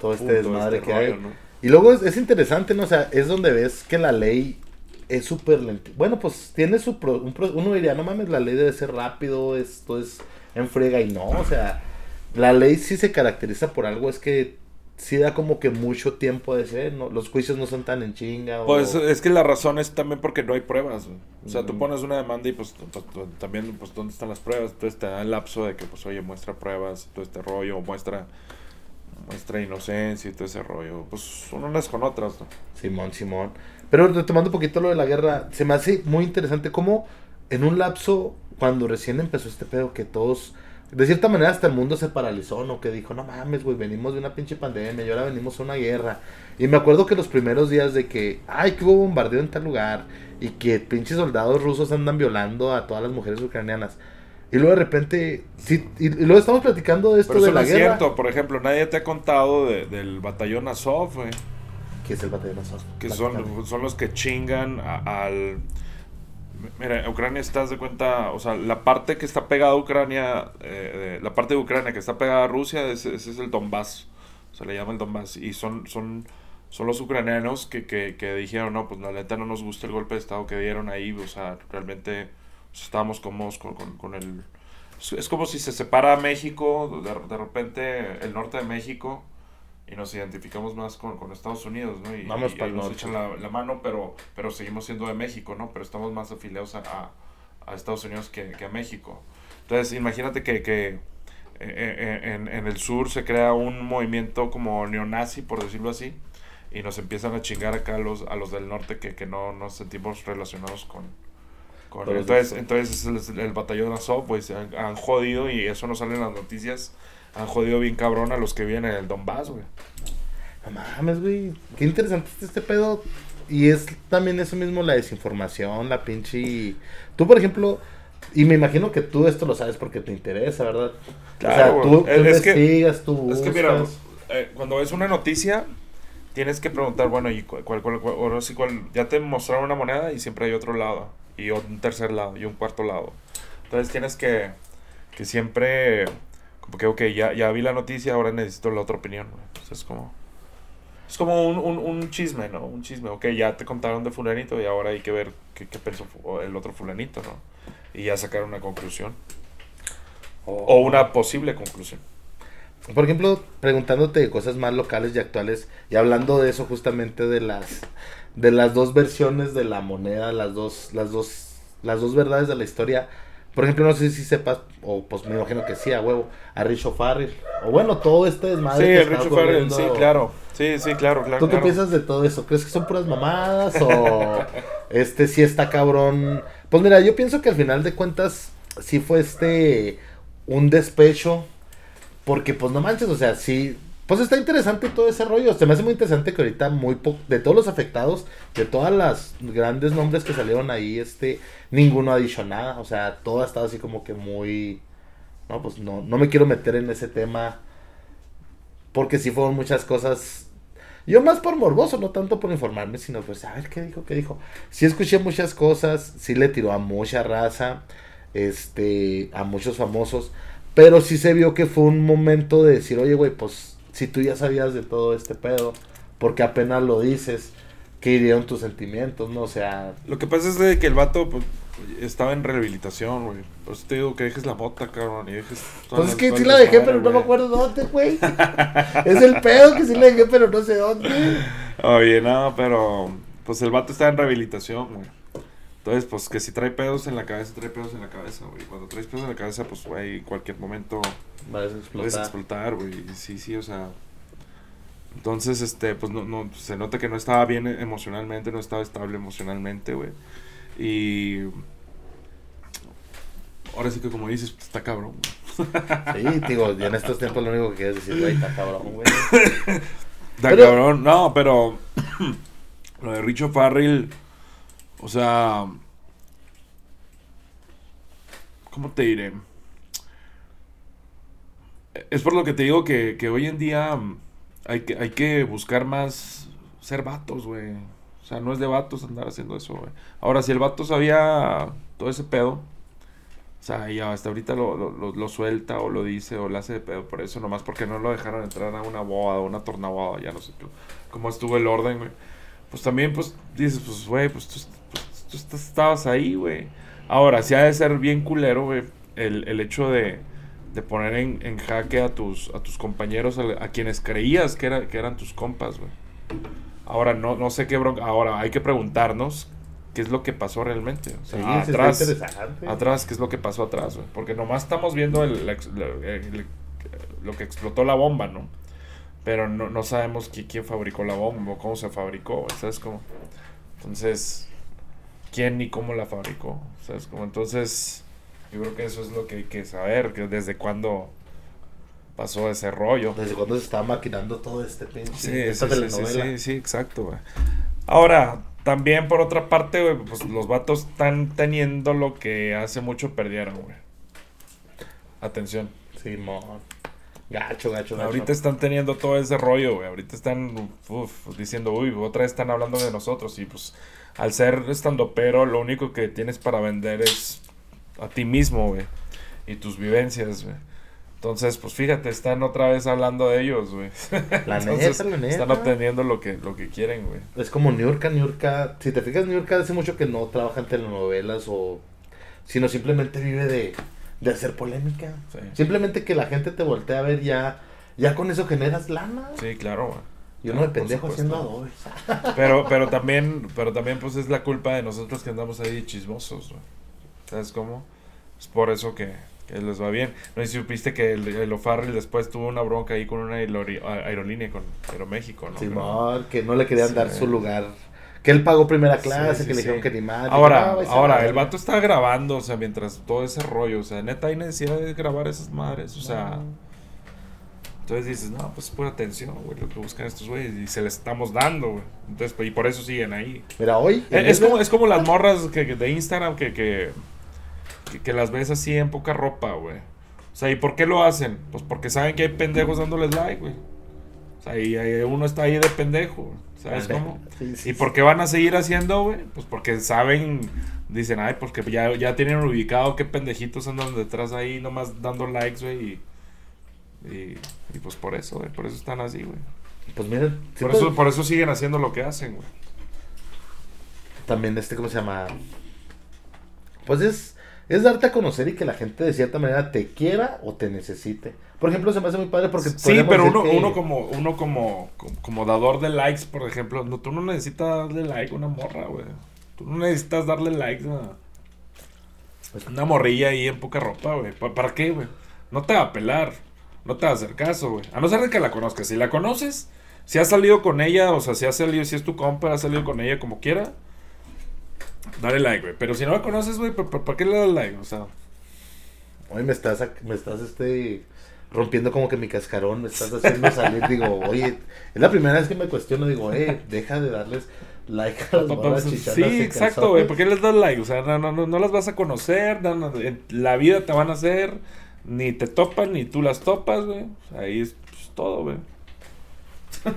Speaker 1: Todo este desmadre este que rollo, hay. ¿no? Y luego es, es, interesante, ¿no? O sea, es donde ves que la ley es súper lenta. Bueno, pues tiene su... Pro, un pro, uno diría, no mames, la ley debe ser rápido, esto es en friega. Y no, o sea, la ley sí se caracteriza por algo, es que sí da como que mucho tiempo de ser, ¿no? Los juicios no son tan en chinga. O...
Speaker 2: Pues es que la razón es también porque no hay pruebas. Güey. O sea, mm. tú pones una demanda y pues, pues, también, pues, ¿dónde están las pruebas? Entonces te da el lapso de que, pues, oye, muestra pruebas, todo este rollo, muestra muestra inocencia y todo ese rollo. Pues unas con otras, ¿no?
Speaker 1: Simón, Simón. Pero retomando un poquito lo de la guerra, se me hace muy interesante cómo en un lapso, cuando recién empezó este pedo, que todos de cierta manera hasta el mundo se paralizó, ¿no? Que dijo, no mames, güey, venimos de una pinche pandemia y ahora venimos a una guerra. Y me acuerdo que los primeros días de que, ay, que hubo bombardeo en tal lugar y que pinches soldados rusos andan violando a todas las mujeres ucranianas. Y luego de repente, sí, y, y luego estamos platicando de esto
Speaker 2: Pero eso
Speaker 1: de la
Speaker 2: no es
Speaker 1: guerra.
Speaker 2: cierto, por ejemplo, nadie te ha contado de, del batallón Azov, güey.
Speaker 1: ¿Qué es el batallón Azov?
Speaker 2: Que son, son los que chingan a, al... Mira, Ucrania estás de cuenta, o sea, la parte que está pegada a Ucrania, eh, la parte de Ucrania que está pegada a Rusia, ese, ese, es el Donbass, se le llama el Donbass, y son, son, son los ucranianos que, que, que dijeron, no, pues la neta no nos gusta el golpe de estado que dieron ahí, o sea, realmente o sea, estábamos cómodos con, con, con, el... Es como si se separa México, de, de repente el norte de México, y nos identificamos más con, con Estados Unidos, ¿no? Y,
Speaker 1: Vamos
Speaker 2: y- y nos echan la, la mano, pero, pero seguimos siendo de México, ¿no? Pero estamos más afiliados a, a, a Estados Unidos que, que a México. Entonces, imagínate que, que eh, eh, en, en el sur se crea un movimiento como neonazi, por decirlo así, y nos empiezan a chingar acá a los, a los del norte que, que no nos sentimos relacionados con... con entonces, entonces el, el batallón Azov, pues han, han jodido y eso no sale en las noticias. Han jodido bien cabrón a los que viven en el Donbass, güey.
Speaker 1: No mames, güey. Qué interesante está este pedo. Y es también eso mismo la desinformación, la pinche. Tú, por ejemplo, y me imagino que tú esto lo sabes porque te interesa, ¿verdad?
Speaker 2: Claro,
Speaker 1: o sea, tú,
Speaker 2: güey.
Speaker 1: tú
Speaker 2: Es que-
Speaker 1: investigas, tú
Speaker 2: Es que mira, eh, cuando ves una noticia, tienes que preguntar, bueno, ¿y cuál, cuál, cuál, cuál- cuál- ya te mostraron una moneda y siempre hay otro lado, y un tercer lado, y un cuarto lado. Entonces tienes que, que siempre, como que, ok, ya, ya vi la noticia, ahora necesito la otra opinión, güey. Entonces es como, es como un, un, un chisme, ¿no? Un chisme, ok, ya te contaron de fulanito y ahora hay que ver qué, qué pensó el otro fulanito, ¿no? Y ya sacar una conclusión, o una posible conclusión.
Speaker 1: Por ejemplo, preguntándote cosas más locales y actuales y hablando de eso justamente de las de las dos versiones de la moneda, las dos las dos las dos verdades de la historia. Por ejemplo, no sé si sepas o pues me imagino que sí, a huevo, a Richo Farrell o bueno, todo este desmadre
Speaker 2: Sí, Richo Farrell, sí, claro. Sí, sí, claro, claro.
Speaker 1: ¿Tú qué
Speaker 2: claro.
Speaker 1: piensas de todo eso? ¿Crees que son puras mamadas o este sí está cabrón? Pues mira, yo pienso que al final de cuentas sí fue este un despecho porque pues no manches, o sea, sí pues está interesante todo ese rollo. Se me hace muy interesante que ahorita muy po de todos los afectados, de todas las grandes nombres que salieron ahí, este ninguno ha dicho nada, o sea, todo ha estado así como que muy no, pues no no me quiero meter en ese tema porque sí fueron muchas cosas yo más por morboso, no tanto por informarme, sino pues a ver qué dijo, qué dijo. Sí escuché muchas cosas, sí le tiró a mucha raza, este, a muchos famosos, pero sí se vio que fue un momento de decir, oye, güey, pues si tú ya sabías de todo este pedo, porque apenas lo dices, ¿qué hirieron tus sentimientos, no? O sea,
Speaker 2: Lo que pasa es de que el vato pues, estaba en rehabilitación, güey. Por eso te digo que dejes la mota, cabrón, y dejes...
Speaker 1: pues es que sí la dejé, pero no me acuerdo dónde, güey. es el pedo que sí la dejé, pero no sé dónde.
Speaker 2: Oye, no, pero... Pues el vato está en rehabilitación, güey. Entonces, pues que si trae pedos en la cabeza, trae pedos en la cabeza, güey. Cuando traes pedos en la cabeza, pues, güey, en cualquier momento
Speaker 1: Vas a
Speaker 2: puedes
Speaker 1: explotar.
Speaker 2: explotar, güey. Sí, sí, o sea. Entonces, este, pues no, no, se nota que no estaba bien emocionalmente, no estaba estable emocionalmente, güey. Y. Ahora sí que, como dices, pues, está cabrón, güey.
Speaker 1: Sí, digo, y en estos tiempos lo único que quieres decir, güey, está cabrón, güey.
Speaker 2: Está
Speaker 1: Pero-
Speaker 2: cabrón. No, pero. lo de Richo Farrell. O sea. ¿Cómo te diré? Es por lo que te digo que, que hoy en día mm, hay que, hay que buscar más ser vatos, güey. O sea, no es de vatos andar haciendo eso, güey. Ahora, si el vato sabía todo ese pedo, o sea, y hasta ahorita lo, lo, lo- suelta o lo dice o lo hace de pedo por eso, nomás porque no lo dejaron entrar a una boda o una tornaboda, ya no sé cómo- estuvo el orden, güey. Pues también, pues, dices, pues, güey, pues tú, tú estás- estabas ahí, güey. Ahora, sí ha de ser bien culero, güey, el, el hecho de, de poner en, en jaque a tus, a tus compañeros, a, a quienes creías que, era, que eran tus compas, güey. Ahora, no, no sé qué bronca. Ahora, hay que preguntarnos qué es lo que pasó realmente. O sea,
Speaker 1: Sí, sí, está
Speaker 2: atrás, atrás, qué es lo que pasó atrás, güey. Porque nomás estamos viendo el, el- lo que explotó la bomba, ¿no? Pero no, no sabemos qui- quién fabricó la bomba o cómo se fabricó, ¿sabes cómo? Entonces, ¿quién y cómo la fabricó? ¿Sabes cómo? Entonces, yo creo que eso es lo que hay que saber, que desde cuándo pasó ese rollo.
Speaker 1: Desde cuando se estaba maquinando todo este pinche.
Speaker 2: Sí,
Speaker 1: esta
Speaker 2: sí, sí, sí,
Speaker 1: telenovela.
Speaker 2: sí, sí, exacto, güey. Ahora, también por otra parte, güey, pues los vatos están teniendo lo que hace mucho perdieron, güey. Atención.
Speaker 1: Simón. Gacho, gacho, gacho.
Speaker 2: Ahorita están teniendo todo ese rollo, güey. Ahorita están uf, diciendo, uy, otra vez están hablando de nosotros. Y pues, al ser estando pero, lo único que tienes para vender es a ti mismo, güey. Y tus vivencias, güey. Entonces, pues fíjate, están otra vez hablando de ellos, güey.
Speaker 1: La
Speaker 2: Entonces,
Speaker 1: neta, la neta.
Speaker 2: Están obteniendo lo que, lo que quieren, güey.
Speaker 1: Es como Niurka, Niurka. Si te fijas, Niurka hace mucho que no trabaja en telenovelas o. Sino simplemente vive de, de hacer polémica.
Speaker 2: Sí.
Speaker 1: Simplemente que la gente te voltea a ver ya. Ya con eso generas lana.
Speaker 2: Sí, claro, güey.
Speaker 1: Y uno de
Speaker 2: Por
Speaker 1: pendejo haciendo adobes.
Speaker 2: Pero, pero también, pero también pues es la culpa de nosotros que andamos ahí chismosos. ¿Sabes cómo? Es por eso que, que les va bien. No sé si supiste que el, el O'Farrell después tuvo una bronca ahí con una aerolínea con Aeroméxico, ¿no?
Speaker 1: Simón, que no le querían
Speaker 2: Sí.
Speaker 1: dar su lugar. Que él pagó primera clase,
Speaker 2: Sí, sí,
Speaker 1: que le dijeron que ni madre.
Speaker 2: Ahora,
Speaker 1: No,
Speaker 2: ahora, el vato está grabando, o sea, mientras todo ese rollo, o sea, neta hay necesidad de grabar esas madres, o sea, entonces dices, no, pues pura atención, güey, lo que buscan estos güeyes, y se les estamos dando, güey, entonces, pues, y por eso siguen ahí.
Speaker 1: Mira, hoy.
Speaker 2: Eh, Es como, es como las morras que, que de Instagram que, que, que, que las ves así en poca ropa, güey. O sea, ¿y por qué lo hacen? Pues porque saben que hay pendejos dándoles like, güey. O sea, y, y uno está ahí de pendejo, ¿sabes cómo?
Speaker 1: Sí, sí,
Speaker 2: ¿Y por qué van a seguir haciendo, güey? Pues porque saben, dicen, ay, porque ya, ya tienen ubicado qué pendejitos andan detrás ahí, nomás dando likes, güey. Y, y, y pues por eso, güey, por eso están así, güey.
Speaker 1: Pues miren,
Speaker 2: Por, eso, por eso siguen haciendo lo que hacen, güey.
Speaker 1: también este, ¿cómo se llama? Pues es, es darte a conocer y que la gente de cierta manera te quiera o te necesite. Por ejemplo, se me hace muy padre porque...
Speaker 2: Sí, pero uno,
Speaker 1: que-
Speaker 2: uno como, uno como, como, como dador de likes, por ejemplo, no, tú no necesitas darle like a una morra, güey. Tú no necesitas darle likes a una morrilla ahí en poca ropa, güey. ¿Pa- ¿Para qué, güey? No te va a pelar, no te va a hacer caso, güey. A no ser de que la conozcas. Si la conoces, si has salido con ella, o sea, si has salido, si es tu compa, has salido con ella como quiera, dale like, güey. Pero si no la conoces, güey, ¿para, para qué le das like? O sea,
Speaker 1: Hoy me estás, me estás este, rompiendo como que mi cascarón, me estás haciendo salir, digo, oye, es la primera vez que me cuestiono, digo, eh, deja de darles like a las chichonas
Speaker 2: Sí, exacto, güey. ¿Por qué les das like? O sea, no, no, no, no las vas a conocer. no, no, en la vida te van a hacer. Ni te topan, ni tú las topas, güey. Ahí es pues, todo, güey.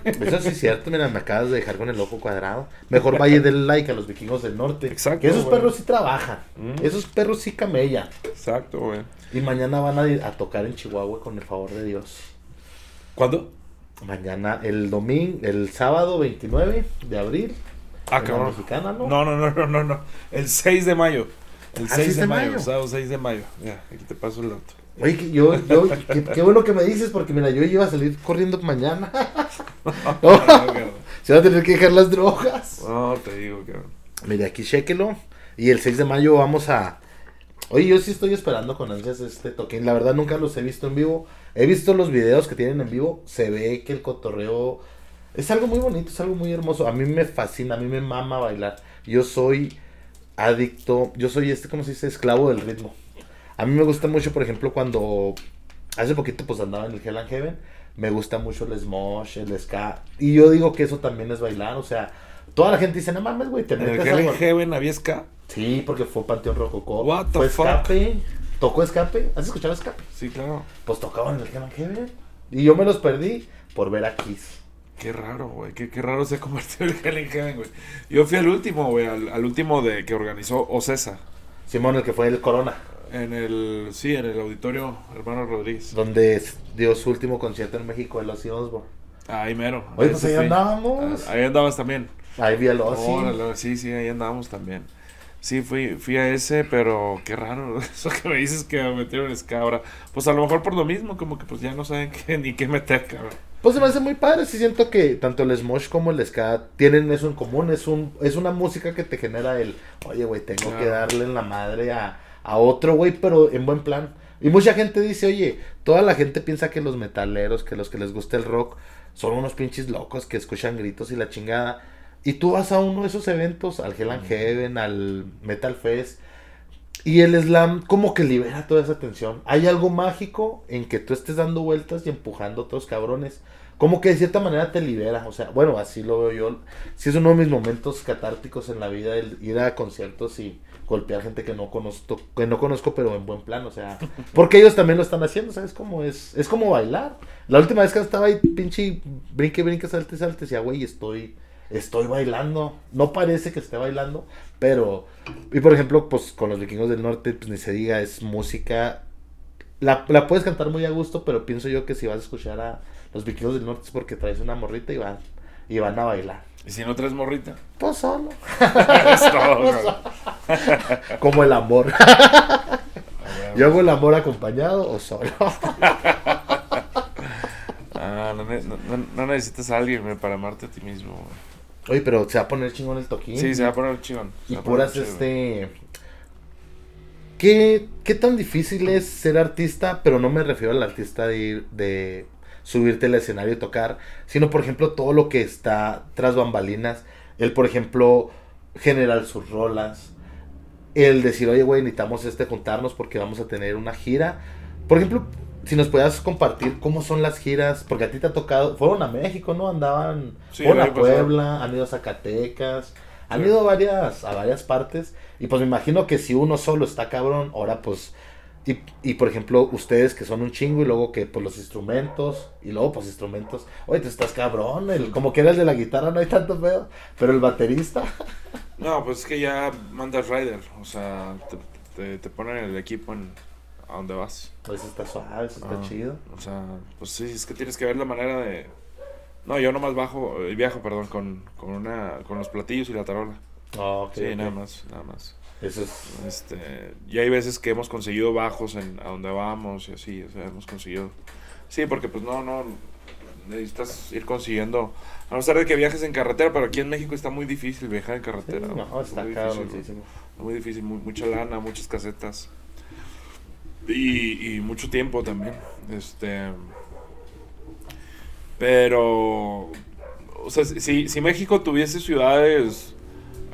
Speaker 1: Eso sí es cierto, mira, me acabas de dejar con el ojo cuadrado. Mejor vaya del like a los vikingos del norte.
Speaker 2: Exacto,
Speaker 1: Que esos
Speaker 2: güey.
Speaker 1: perros sí trabajan.
Speaker 2: Mm.
Speaker 1: Esos perros sí camellan.
Speaker 2: Exacto, güey.
Speaker 1: Y mañana van a, tocar en Chihuahua con el favor de Dios.
Speaker 2: ¿Cuándo?
Speaker 1: Mañana, el domingo, el sábado 29 de abril.
Speaker 2: Ah, cabrón.
Speaker 1: mexicana, ¿no?
Speaker 2: No, no, no, no, no, no. El 6 de mayo. El
Speaker 1: Ah,
Speaker 2: 6
Speaker 1: 6
Speaker 2: de
Speaker 1: de
Speaker 2: mayo.
Speaker 1: mayo.
Speaker 2: Sábado 6 de mayo. Ya, aquí te paso el dato.
Speaker 1: Oye, que yo, yo, qué, qué bueno que me dices, porque mira, yo iba a salir corriendo mañana.
Speaker 2: No.
Speaker 1: Se va a tener que dejar las drogas.
Speaker 2: No, te digo, cabrón.
Speaker 1: Mire, aquí chéquelo. Y el 6 de mayo vamos a. Oye, yo sí estoy esperando con ansias este toquín. La verdad nunca los he visto en vivo. He visto los videos que tienen en vivo. Se ve que el cotorreo es algo muy bonito, es algo muy hermoso. A mí me fascina, a mí me mama bailar. Yo soy adicto, yo soy este, ¿cómo se dice? Esclavo del ritmo. A mí me gusta mucho, por ejemplo, cuando hace poquito pues andaba en el Hell and Heaven. Me gusta mucho el smosh, el ska. Y yo digo que eso también es bailar. O sea, toda la gente dice, no mames, güey, te
Speaker 2: En el Hell
Speaker 1: a
Speaker 2: in
Speaker 1: gol-".
Speaker 2: Heaven había ska.
Speaker 1: Sí, porque fue Panteón Rococó.
Speaker 2: What the
Speaker 1: fue
Speaker 2: fuck?
Speaker 1: escape. Tocó escape. ¿Has escuchado escape?
Speaker 2: Sí, claro.
Speaker 1: Pues tocaban en el Hell and Heaven. Y yo me los perdí por ver a Kiss.
Speaker 2: Qué raro, güey. Qué, qué raro se ha convertido el Hell in Heaven, güey. Yo fui al último, güey. Al, al último de que organizó Ocesa.
Speaker 1: Simón, el que fue el Corona.
Speaker 2: En el, sí, en el auditorio Hermano Rodríguez.
Speaker 1: Donde dio su último concierto en México, el Ozzy Osbourne.
Speaker 2: Ahí mero.
Speaker 1: Oye, pues ahí andábamos.
Speaker 2: Ah, Ahí andabas también.
Speaker 1: Ahí vi al Ozzy.
Speaker 2: Sí, sí, ahí andábamos también. Sí, fui, fui a ese, pero qué raro eso que me dices que me metieron ska ahora. Pues a lo mejor por lo mismo, como que pues ya no saben qué, ni qué meter, cabrón.
Speaker 1: Pues se me hace muy padre. Sí siento que tanto el Smosh como el Ska tienen eso en común. Es un es una música que te genera el, oye, güey, tengo que darle en la madre a, a otro, güey, pero en buen plan. Y mucha gente dice, oye, toda la gente piensa que los metaleros, que los que les gusta el rock, son unos pinches locos que escuchan gritos y la chingada. Y tú vas a uno de esos eventos, al Hell and Heaven, al Metal Fest, y el slam como que libera toda esa tensión. Hay algo mágico en que tú estés dando vueltas y empujando a otros cabrones. Como que de cierta manera te libera. O sea, bueno, así lo veo yo. Sí es uno de mis momentos catárticos en la vida, el ir a conciertos y golpear gente que no conozco, que no conozco, pero en buen plan. O sea, porque ellos también lo están haciendo, ¿sabes? Como es, es como bailar. La última vez que estaba ahí, pinche brinque, brinque, salte, salte, decía, güey, estoy, estoy bailando. No parece que esté bailando, pero, y por ejemplo, pues con los vikingos del norte, pues ni se diga, es música. La, la puedes cantar muy a gusto, pero pienso yo que si vas a escuchar a los vikingos del norte es porque traes una morrita y van, y van a bailar.
Speaker 2: Y si no traes morrita.
Speaker 1: Pues solo.
Speaker 2: es todo, cabrón.
Speaker 1: Como el amor.
Speaker 2: Ah,
Speaker 1: Yo hago el amor acompañado o solo.
Speaker 2: No, no, ne- no, no- no necesitas a alguien para amarte a ti mismo. güey.
Speaker 1: Oye, pero se va a poner chingón el toquín.
Speaker 2: Sí, se va a poner chingón.
Speaker 1: Y puras, este... ¿Qué, ¿Qué tan difícil es ser artista? Pero no me refiero al artista de subirte al escenario y tocar, sino por ejemplo todo lo que está tras bambalinas. El, por ejemplo, generar sus rolas. El decir, oye, güey, necesitamos este juntarnos porque vamos a tener una gira. Por ejemplo, si nos puedas compartir cómo son las giras, porque a ti te ha tocado, fueron a México, ¿no? Andaban,
Speaker 2: Sí, el
Speaker 1: a
Speaker 2: pasado.
Speaker 1: Puebla, han ido a Zacatecas, han
Speaker 2: Sí.
Speaker 1: ido a varias, a varias partes. Y pues me imagino que si uno solo está cabrón, ahora pues. Y, y por ejemplo, ustedes que son un chingo y luego que pues los instrumentos, y luego pues instrumentos. Oye, tú estás cabrón, el, como que eres de la guitarra, no hay tanto pedo. Pero el baterista.
Speaker 2: No, pues es que ya mandas rider. O sea, te, te, te ponen el equipo en, a donde vas.
Speaker 1: Pues está suave, eso está
Speaker 2: Ah,
Speaker 1: chido.
Speaker 2: O sea, pues sí, es que tienes que ver la manera de... No, yo nomás bajo, eh, viajo, perdón, con, con, una, con los platillos y la tarola.
Speaker 1: Ah,
Speaker 2: sí, nada más, nada más.
Speaker 1: Eso es.
Speaker 2: Este, y hay veces que hemos conseguido bajos en, a donde vamos y así, o sea, hemos conseguido... Sí, porque pues no, no, necesitas ir consiguiendo... A no ser de que viajes en carretera, pero aquí en México está muy difícil viajar en carretera.
Speaker 1: No, está
Speaker 2: muy
Speaker 1: cabrón,
Speaker 2: difícil,
Speaker 1: sí, sí.
Speaker 2: muy difícil, mu- mucha lana, muchas casetas. Y, y mucho tiempo también. Este. Pero. O sea, si, si México tuviese ciudades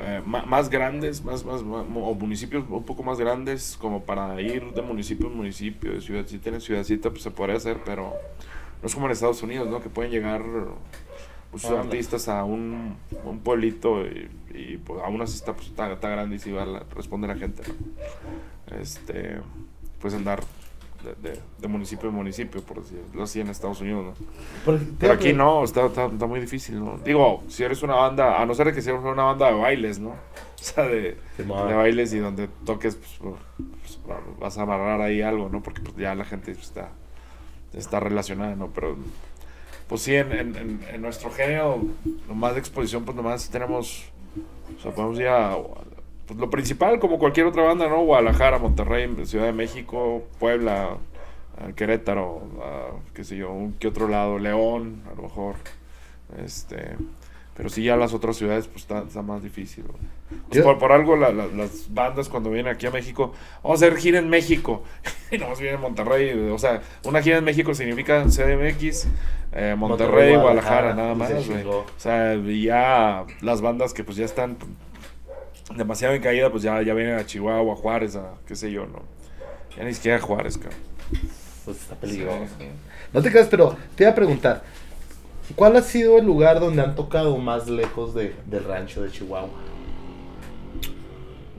Speaker 2: eh, ma- más grandes, más, más, más- o municipios un poco más grandes, como para ir de municipio en municipio, de ciudadcita en ciudadcita, pues se podría hacer, pero no es como en Estados Unidos, ¿no? Que pueden llegar
Speaker 1: Ah,
Speaker 2: artistas a un, un pueblito y, y, pues, aún así está, pues, está, está grande y si va la, responde la gente, ¿no? Este, pues andar de, de- de municipio en municipio, por decirlo así, en Estados Unidos, ¿no? Pero aquí no, está, está, está muy difícil, ¿no? Digo, si eres una banda, a no ser que seas una banda de bailes, ¿no? O sea, de, de bailes y donde toques, pues, pues, vas a amarrar ahí algo, ¿no? Porque pues, ya la gente está, está relacionada, ¿no? Pero, pues sí, en, en, en, en nuestro género, nomás de exposición, pues nomás tenemos, o sea, podemos ir a, pues lo principal, como cualquier otra banda, ¿no? Guadalajara, Monterrey, Ciudad de México, Puebla, a Querétaro, a, qué sé yo, un que otro lado, León, a lo mejor, este... Pero sí, ya las otras ciudades, pues está, está más difícil. Pues, por, por algo, la- la- las bandas cuando vienen aquí a México, vamos a hacer gira en México. y nomás vienen en Monterrey. O sea, una gira en México significa CDMX, eh, Monterrey, Guadalajara, nada más. O sea, ya las bandas que pues ya están demasiado en caída, pues ya, ya vienen a Chihuahua, a Juárez, a qué sé yo, ¿no? Ya ni siquiera a Juárez, cabrón.
Speaker 1: Pues está peligroso.
Speaker 2: Sí.
Speaker 1: No te creas, pero te iba a preguntar. ¿Cuál ha sido el lugar donde han tocado más lejos de, del rancho de Chihuahua?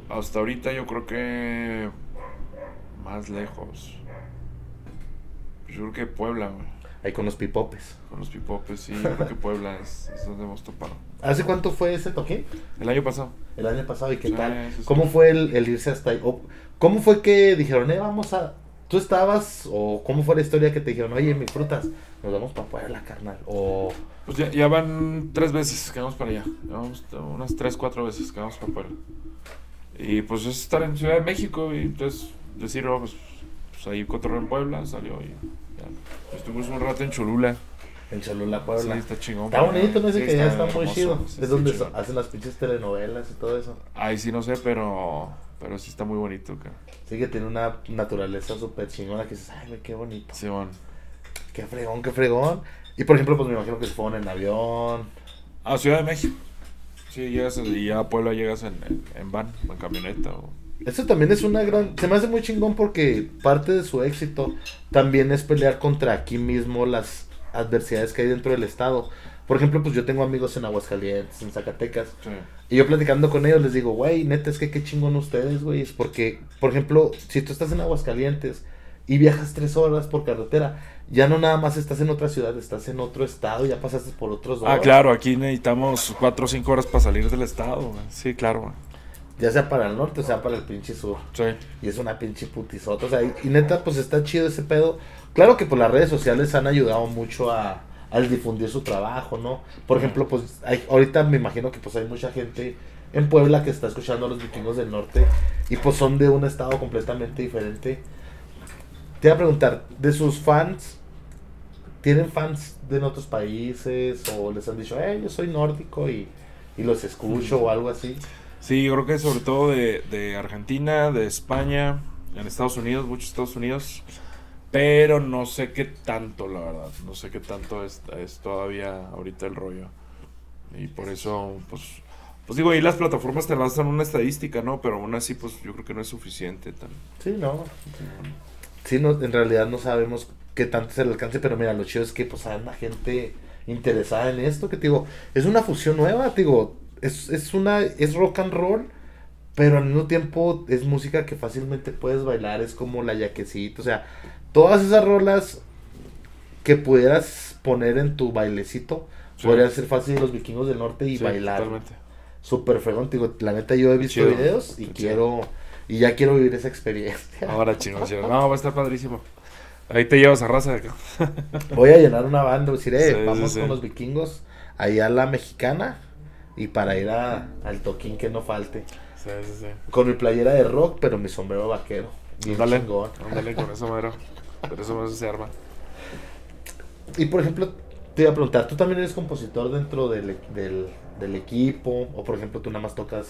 Speaker 2: Hasta ahorita yo creo que más lejos. Yo creo que Puebla, güey.
Speaker 1: Ahí con los pipopes.
Speaker 2: Con los pipopes, sí, creo que Puebla es, es donde hemos topado.
Speaker 1: ¿Hace cuánto fue ese toque?
Speaker 2: El año pasado.
Speaker 1: El año pasado. ¿Y qué tal?
Speaker 2: sí.
Speaker 1: ¿Cómo fue el, el irse hasta ahí? ¿Cómo fue que dijeron, eh, vamos a... ¿Tú estabas? ¿O cómo fue la historia que te dijeron, oye, mi frutas, nos vamos para Puebla, carnal? O...
Speaker 2: Pues ya, ya van tres veces que vamos para allá. Vamos unas tres, cuatro veces que vamos para Puebla. Y pues es estar en Ciudad de México y entonces decir, oh, pues, pues ahí cotorreo en Puebla, salió y. Estuvimos un rato en Cholula.
Speaker 1: En Cholula, Puebla.
Speaker 2: Sí, está chingón.
Speaker 1: Está bonito, no sé
Speaker 2: Sí,
Speaker 1: que ya
Speaker 2: está
Speaker 1: está muy chido.
Speaker 2: sí,
Speaker 1: es donde so- hacen las pinches telenovelas y todo eso.
Speaker 2: Ahí sí no sé, pero, pero sí está muy bonito, cara.
Speaker 1: Sí que tiene una naturaleza súper chingona que dices, ay, qué bonito.
Speaker 2: Sí, bueno.
Speaker 1: Qué fregón, qué fregón. Y por ejemplo, pues me imagino que se fueron en avión.
Speaker 2: A Ciudad de México. Sí, llegas y ya a Puebla llegas en, en, en van, en camioneta. O...
Speaker 1: Eso también es una gran... Se me hace muy chingón porque parte de su éxito también es pelear contra aquí mismo las adversidades que hay dentro del estado. Por ejemplo, pues yo tengo amigos en Aguascalientes, en Zacatecas.
Speaker 2: Sí.
Speaker 1: Y yo platicando con ellos les digo, güey, neta, es que qué chingón ustedes, güey. Es porque, por ejemplo, si tú estás en Aguascalientes y viajas tres horas por carretera, ya no nada más estás en otra ciudad, estás en otro estado, ya pasaste por otros dos.
Speaker 2: Ah, claro, aquí necesitamos cuatro o cinco horas para salir del estado. güey. Sí, claro. güey.
Speaker 1: Ya sea para el norte o sea para el pinche sur.
Speaker 2: Sí.
Speaker 1: Y es una pinche putizota. O sea, y, y neta, pues está chido ese pedo. Claro que pues las redes sociales han ayudado mucho a, al difundir su trabajo, ¿no? Por ejemplo, pues hay, ahorita me imagino que pues hay mucha gente en Puebla que está escuchando a los vikingos del norte y pues son de un estado completamente diferente. Te voy a preguntar, de sus fans, ¿tienen fans de otros países o les han dicho, eh, yo soy nórdico y, y los escucho o algo así?
Speaker 2: Sí, yo creo que sobre todo de, de Argentina, de España, en Estados Unidos, muchos Estados Unidos. Pero no sé qué tanto, la verdad. No sé qué tanto es, es todavía ahorita el rollo. Y por eso, pues, pues digo, ahí las plataformas te lanzan una estadística, ¿no? Pero aún así, pues yo creo que no es suficiente. Tan...
Speaker 1: Sí, no. Sí, no, en realidad no sabemos qué tanto es el alcance, pero mira, lo chido es que pues hay una gente interesada en esto, que te digo, es una fusión nueva, te digo, es, es una, es rock and roll, pero al mismo tiempo es música que fácilmente puedes bailar, es como la yaquecita, o sea, todas esas rolas que pudieras poner en tu bailecito,
Speaker 2: Sí.
Speaker 1: podrían ser fácil los vikingos del norte y
Speaker 2: Sí,
Speaker 1: bailar.
Speaker 2: Totalmente.
Speaker 1: Súper fregón, digo, la neta yo he visto
Speaker 2: chido,
Speaker 1: videos y quiero, y ya quiero vivir esa experiencia.
Speaker 2: Ahora chingón. No, va a estar padrísimo. Ahí te llevas a raza.
Speaker 1: Voy a llenar una banda, decir, eh,
Speaker 2: Sí, sí,
Speaker 1: vamos con los vikingos allá a la mexicana y para ir a, al toquín que no falte.
Speaker 2: Sí, sí, sí.
Speaker 1: Con mi playera de rock, pero mi sombrero vaquero. Bien
Speaker 2: Ándale,
Speaker 1: chingón.
Speaker 2: ándale con eso, madero. Por eso más se arma.
Speaker 1: Y por ejemplo, te iba a preguntar, ¿tú también eres compositor dentro del, del, del equipo? O por ejemplo, tú nada más tocas.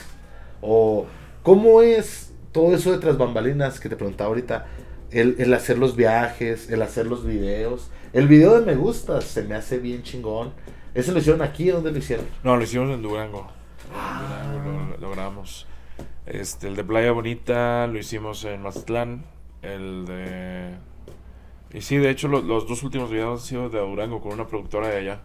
Speaker 1: O ¿cómo es todo eso de tras bambalinas que te preguntaba ahorita? El, el hacer los viajes, el hacer los videos. El video de Me Gusta se me hace bien chingón. ¿Ese lo hicieron aquí? ¿Dónde lo hicieron?
Speaker 2: No, lo hicimos en Durango. En Durango lo, lo grabamos. Este, el de Playa Bonita lo hicimos en Mazatlán. El de. Y sí, de hecho, lo- los dos últimos videos han sido de Durango con una productora de allá.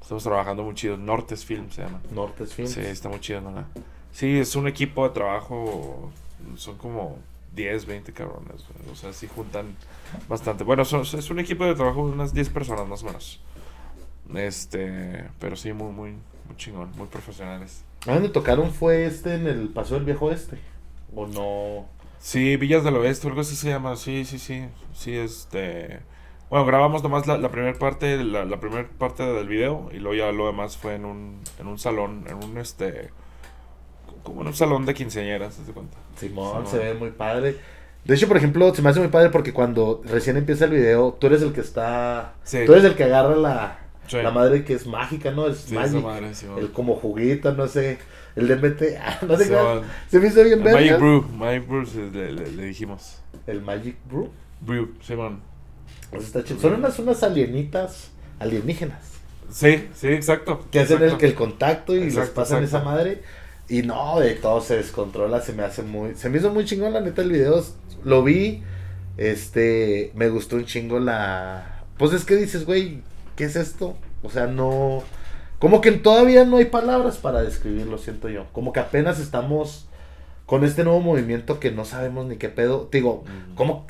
Speaker 2: Estamos trabajando muy chido. Nortes Film se llama.
Speaker 1: Nortes Films.
Speaker 2: Sí, está muy chido, ¿no? Sí, es un equipo de trabajo. Son como 10, 20 cabrones. O sea, sí juntan bastante. Bueno, son- es un equipo de trabajo de unas 10 personas más o menos. Este, pero sí, muy, muy, muy chingón, muy profesionales.
Speaker 1: ¿A dónde tocaron fue este en el Paso del Viejo Este? ¿O no?
Speaker 2: Sí, Villas del Oeste, algo así se llama. Sí, sí, sí. Sí, este. Bueno, grabamos nomás la, la primera parte, la, la primera parte del video y luego ya lo demás fue en un, en un salón, en un este, como en un salón de quinceañeras, ¿te das cuenta?
Speaker 1: Simón,
Speaker 2: Simón.
Speaker 1: se ve muy padre. De hecho, por ejemplo, se me hace muy padre porque cuando recién empieza el video, tú eres el que está...
Speaker 2: Sí.
Speaker 1: Tú eres el que agarra la,
Speaker 2: Sí.
Speaker 1: la madre que es mágica, ¿no? Es
Speaker 2: Sí,
Speaker 1: Magic.
Speaker 2: madre, Simón.
Speaker 1: el como juguito, no sé. El de MT... ah, no sé qué. Se me hizo bien verga.
Speaker 2: Magic Brew, Magic Brew sí, le, le- le dijimos.
Speaker 1: El Magic Brew.
Speaker 2: Brew, Simón.
Speaker 1: Eso está chido. Son unas, unas alienitas alienígenas.
Speaker 2: Sí, sí, exacto.
Speaker 1: Que hacen el, el contacto y les
Speaker 2: Exacto,
Speaker 1: pasan esa madre. Y no, de todo se descontrola, se me hace muy... Se me hizo muy chingón la neta el video. Lo vi, este... Me gustó un chingo la... Pues es que dices, güey, ¿qué es esto? O sea, no... Como que todavía no hay palabras para describirlo, siento yo. Como que apenas estamos con este nuevo movimiento que no sabemos ni qué pedo. Digo, como...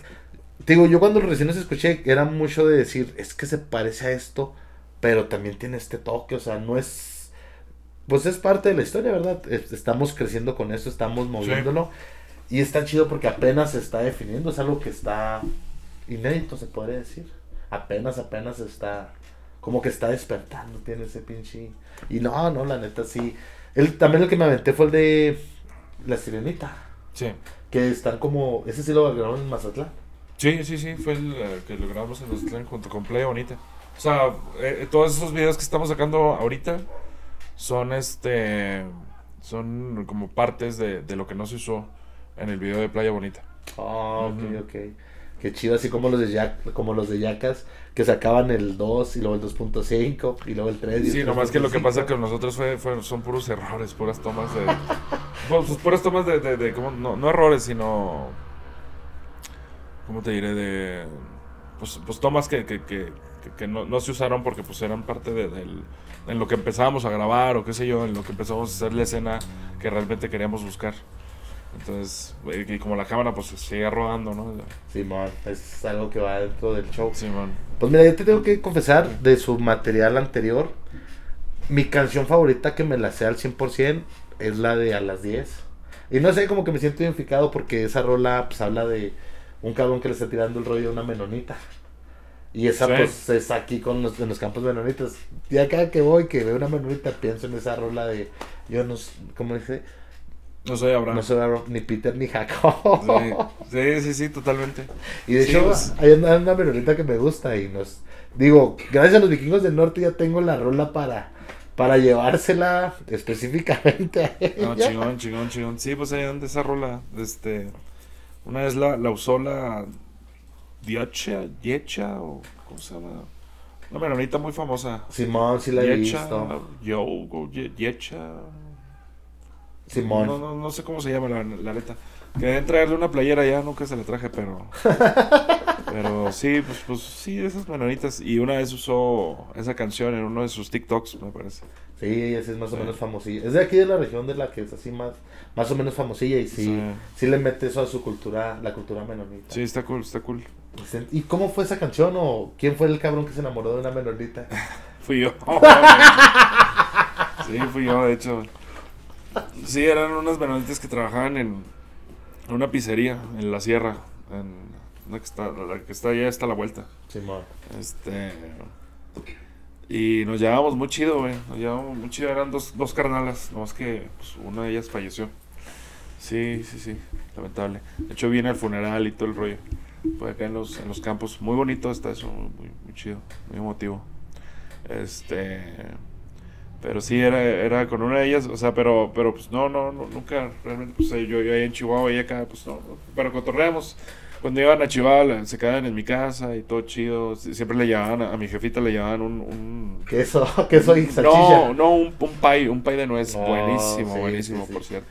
Speaker 1: Digo, yo cuando recién los escuché era mucho de decir, es que se parece a esto, pero también tiene este toque, o sea, no es... Pues es parte de la historia, ¿verdad? Es- Estamos creciendo con esto, estamos moviéndolo. Y está chido porque apenas se está definiendo, es algo que está inédito, se podría decir. Apenas, apenas está... Como que está despertando, tiene ese pinche... Y no, no, la neta sí. El, también el que me aventé fue el de La Sirenita.
Speaker 2: Sí.
Speaker 1: Que están como... Ese sí lo grabaron en Mazatlán.
Speaker 2: Sí, sí, sí, fue el eh, que lo grabamos en Mazatlán junto con Playa Bonita. O sea, eh, todos esos videos que estamos sacando ahorita son este son como partes de, de lo que no se usó en el video de Playa Bonita.
Speaker 1: Ah, ok,
Speaker 2: Ujú.
Speaker 1: ok. Qué chido, así como los de Yac- como los de Yacas, que sacaban el 2 y luego el 2.5 y luego el 3. y el
Speaker 2: Sí, nomás que lo que
Speaker 1: 3.5.
Speaker 2: pasa con nosotros fue, fue- son puros errores, puras tomas de... pues, pues, puras tomas de... de, de- ¿cómo? no, no errores, sino... ¿Cómo te diré? De... Pues, pues tomas que, que, que, que- que no, no se usaron porque pues eran parte de, del... En lo que empezábamos a grabar o qué sé yo, en lo que empezamos a hacer la escena que realmente queríamos buscar. Entonces, y como la cámara pues sigue rodando, ¿no?
Speaker 1: Simón, es algo que va dentro del show.
Speaker 2: Sí, man.
Speaker 1: Pues mira, yo te tengo que confesar de su material anterior. Mi canción favorita que me la sé al 100% es la de A las 10. Y no sé, como que me siento identificado porque esa rola pues habla de un cabrón que le está tirando el rollo a una menonita. Y esa
Speaker 2: Sí.
Speaker 1: pues es aquí con los, en los campos menonitas. Ya cada que voy, que veo una menonita, pienso en esa rola de, yo no, s- ¿cómo dice?
Speaker 2: No soy Abraham.
Speaker 1: No soy Abraham, ni Peter ni Jacob.
Speaker 2: Sí, sí, sí, totalmente.
Speaker 1: Y de
Speaker 2: Sí,
Speaker 1: hecho,
Speaker 2: pues.
Speaker 1: hay una, una melodita que me gusta y nos... Digo, gracias a los vikingos del norte ya tengo la rola para, para llevársela específicamente a ella.
Speaker 2: No, chingón, chingón, chingón. Sí, pues ahí donde esa rola, este, una vez la, la usó la Diecha, Diecha, o ¿cómo se llama? Una menonita muy famosa.
Speaker 1: Simón, sí la he
Speaker 2: Diecha,
Speaker 1: visto.
Speaker 2: Yo, Diecha.
Speaker 1: Simón.
Speaker 2: No, no, no sé cómo se llama la, la neta. Quería traerle una playera ya, nunca se la traje, pero. pero sí, pues, pues sí, esas menonitas. Y una vez usó esa canción en uno de sus TikToks, me parece.
Speaker 1: Sí, esa es más o
Speaker 2: Sí.
Speaker 1: menos famosilla. Es de aquí de la región de la que es así más, más o menos famosilla y sí,
Speaker 2: Sí.
Speaker 1: sí, le mete eso a su cultura, la cultura menonita.
Speaker 2: Sí, está cool, está cool.
Speaker 1: ¿Y cómo fue esa canción o quién fue el cabrón que se enamoró de una menonita?
Speaker 2: Fui yo. sí, fui yo, de hecho. Sí, eran unas menonitas que trabajaban en una pizzería en la sierra. En una que está, la que está allá está a la vuelta.
Speaker 1: Simón.
Speaker 2: Este. Y nos llevábamos muy chido, güey. Nos llevábamos muy chido. Eran dos, dos carnalas. Nomás que pues, una de ellas falleció. Sí, sí, sí. Lamentable. De hecho, viene al funeral y todo el rollo. Fue acá en los, en los campos. Muy bonito está eso. Muy, muy chido. Muy emotivo. Este. Pero sí, era, era con una de ellas. O sea, pero, pero pues no, no, no nunca. Realmente, pues yo, yo ahí en Chihuahua y acá, pues no. no, Pero cotorreamos. Cuando iban a Chihuahua, se quedaban en mi casa y todo chido. Sie- Siempre le llevaban, a, a mi jefita le llevaban un. un
Speaker 1: Queso, queso y
Speaker 2: no,
Speaker 1: salchicha.
Speaker 2: no, un, un pie, un pie de nuez.
Speaker 1: No,
Speaker 2: buenísimo,
Speaker 1: sí,
Speaker 2: buenísimo,
Speaker 1: sí,
Speaker 2: por cierto.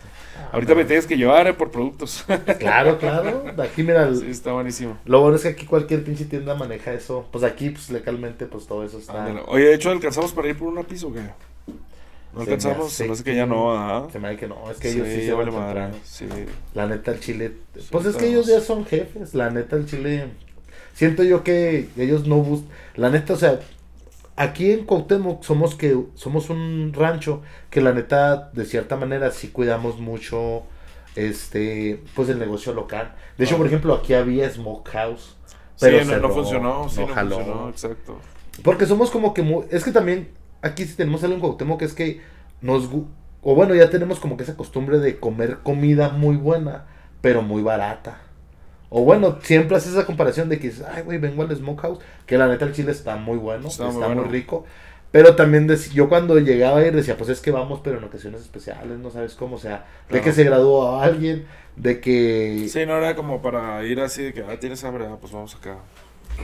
Speaker 2: Ahorita me tienes que llevar eh, por productos.
Speaker 1: Claro, claro. Aquí, mira,
Speaker 2: sí, está buenísimo.
Speaker 1: lo bueno es que aquí cualquier pinche tienda maneja eso. Pues aquí, pues legalmente, pues todo eso está.
Speaker 2: Ándale. Oye, de hecho, ¿alcanzamos para ir por una piso qué? ¿No
Speaker 1: Se me
Speaker 2: alcanzamos? Se me hace que ya no, ¿ah?
Speaker 1: Se me hace que no, es que ellos sí, se van
Speaker 2: vale madre. Sí.
Speaker 1: La neta, el Chile.
Speaker 2: Sí,
Speaker 1: Pues es que ellos ya son jefes. La neta, el Chile. Siento yo que ellos no buscan. La neta, o sea, aquí en Cuauhtémoc somos que somos un rancho que la neta, de cierta manera, sí cuidamos mucho este pues el negocio local. De hecho,
Speaker 2: Ah.
Speaker 1: por ejemplo, aquí había Smokehouse.
Speaker 2: Sí,
Speaker 1: Pero
Speaker 2: no, no funcionó, sí,
Speaker 1: no
Speaker 2: no, funcionó, exacto.
Speaker 1: Porque somos como que muy... Es que también aquí sí tenemos algo en Cuauhtémoc que es que nos... O bueno, ya tenemos como que esa costumbre de comer comida muy buena, pero muy barata. O bueno, siempre haces esa comparación de que dices, ay, güey, vengo al Smokehouse, que la neta el chile está muy bueno,
Speaker 2: Está
Speaker 1: está,
Speaker 2: muy
Speaker 1: rico. Pero también yo cuando llegaba a ir decía, pues es que vamos, pero en ocasiones especiales, no sabes cómo, o sea, de que se graduó alguien, de que...
Speaker 2: Sí, no era como para ir así de que, ah, tienes hambre, ah, pues vamos acá.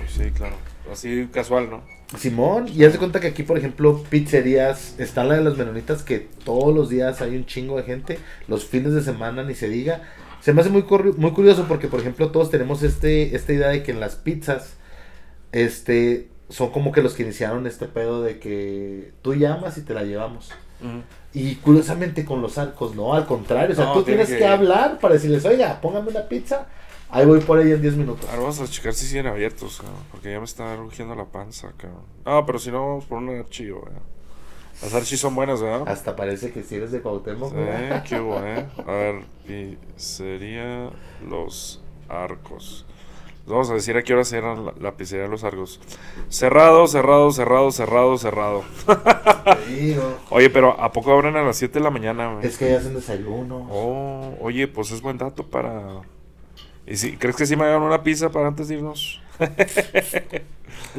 Speaker 2: Sí, claro. Así casual, ¿no?
Speaker 1: Simón, y haz de cuenta que aquí, por ejemplo, pizzerías, está la de los menonitas que todos los días hay un chingo de gente, los fines de semana ni se diga. Se me hace muy, muy curioso porque, por ejemplo, todos tenemos este esta idea de que en las pizzas, este, son como que los que iniciaron este pedo de que tú llamas y te la llevamos. Y curiosamente con los arcos, no, al contrario, o sea,
Speaker 2: No,
Speaker 1: tú
Speaker 2: tiene
Speaker 1: tienes
Speaker 2: que-
Speaker 1: que... hablar para decirles, oiga, póngame una pizza, ahí voy por ahí en 10 minutos.
Speaker 2: Ahora vamos a checar si siguen abiertos, cabrón, porque ya me está rugiendo la panza, cabrón. No, pero si no, vamos por una archi, güey. Las archis son buenas, ¿verdad?
Speaker 1: Hasta parece que si eres de Cuauhtémoc,
Speaker 2: Sí,
Speaker 1: ¿verdad?
Speaker 2: qué hubo, eh. A ver, pizzería Los Arcos. Vamos a decir a qué hora cierran la, la pizzería Los Arcos. Cerrado, cerrado, cerrado, cerrado, cerrado. Oye, pero ¿a poco abren a las 7 de la mañana, güey?
Speaker 1: Es que hacen desayuno.
Speaker 2: Oh, oye, pues es buen dato para... ¿Y si, ¿Crees que sí me hagan una pizza para antes de irnos?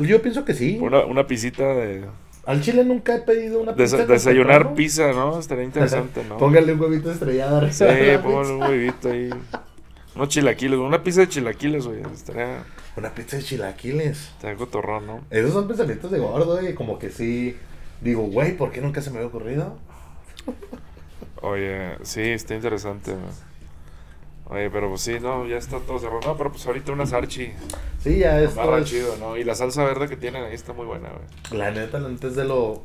Speaker 1: Yo pienso que sí.
Speaker 2: Una, una pisita de...
Speaker 1: Al chile nunca he pedido una pizza.
Speaker 2: desayunar pizza, ¿no? Estaría interesante, ¿no?
Speaker 1: Póngale un huevito estrellado.
Speaker 2: Sí, póngale un huevito ahí. Unos chilaquiles, una pizza de chilaquiles, güey. Estaría,
Speaker 1: Una pizza de chilaquiles.
Speaker 2: estaría cotorrón, ¿no?
Speaker 1: Esos son pensamientos de gordo, y como que sí. Digo, güey, ¿por qué nunca se me había ocurrido?
Speaker 2: Oye, sí, está interesante, güey. Oye, pero pues sí, no, ya está todo cerrado. No, pero pues ahorita una sarchi.
Speaker 1: Sí, ya es.
Speaker 2: Barra chido, ¿no? Y la salsa verde que tienen ahí está muy buena, güey.
Speaker 1: La neta, la neta es de lo.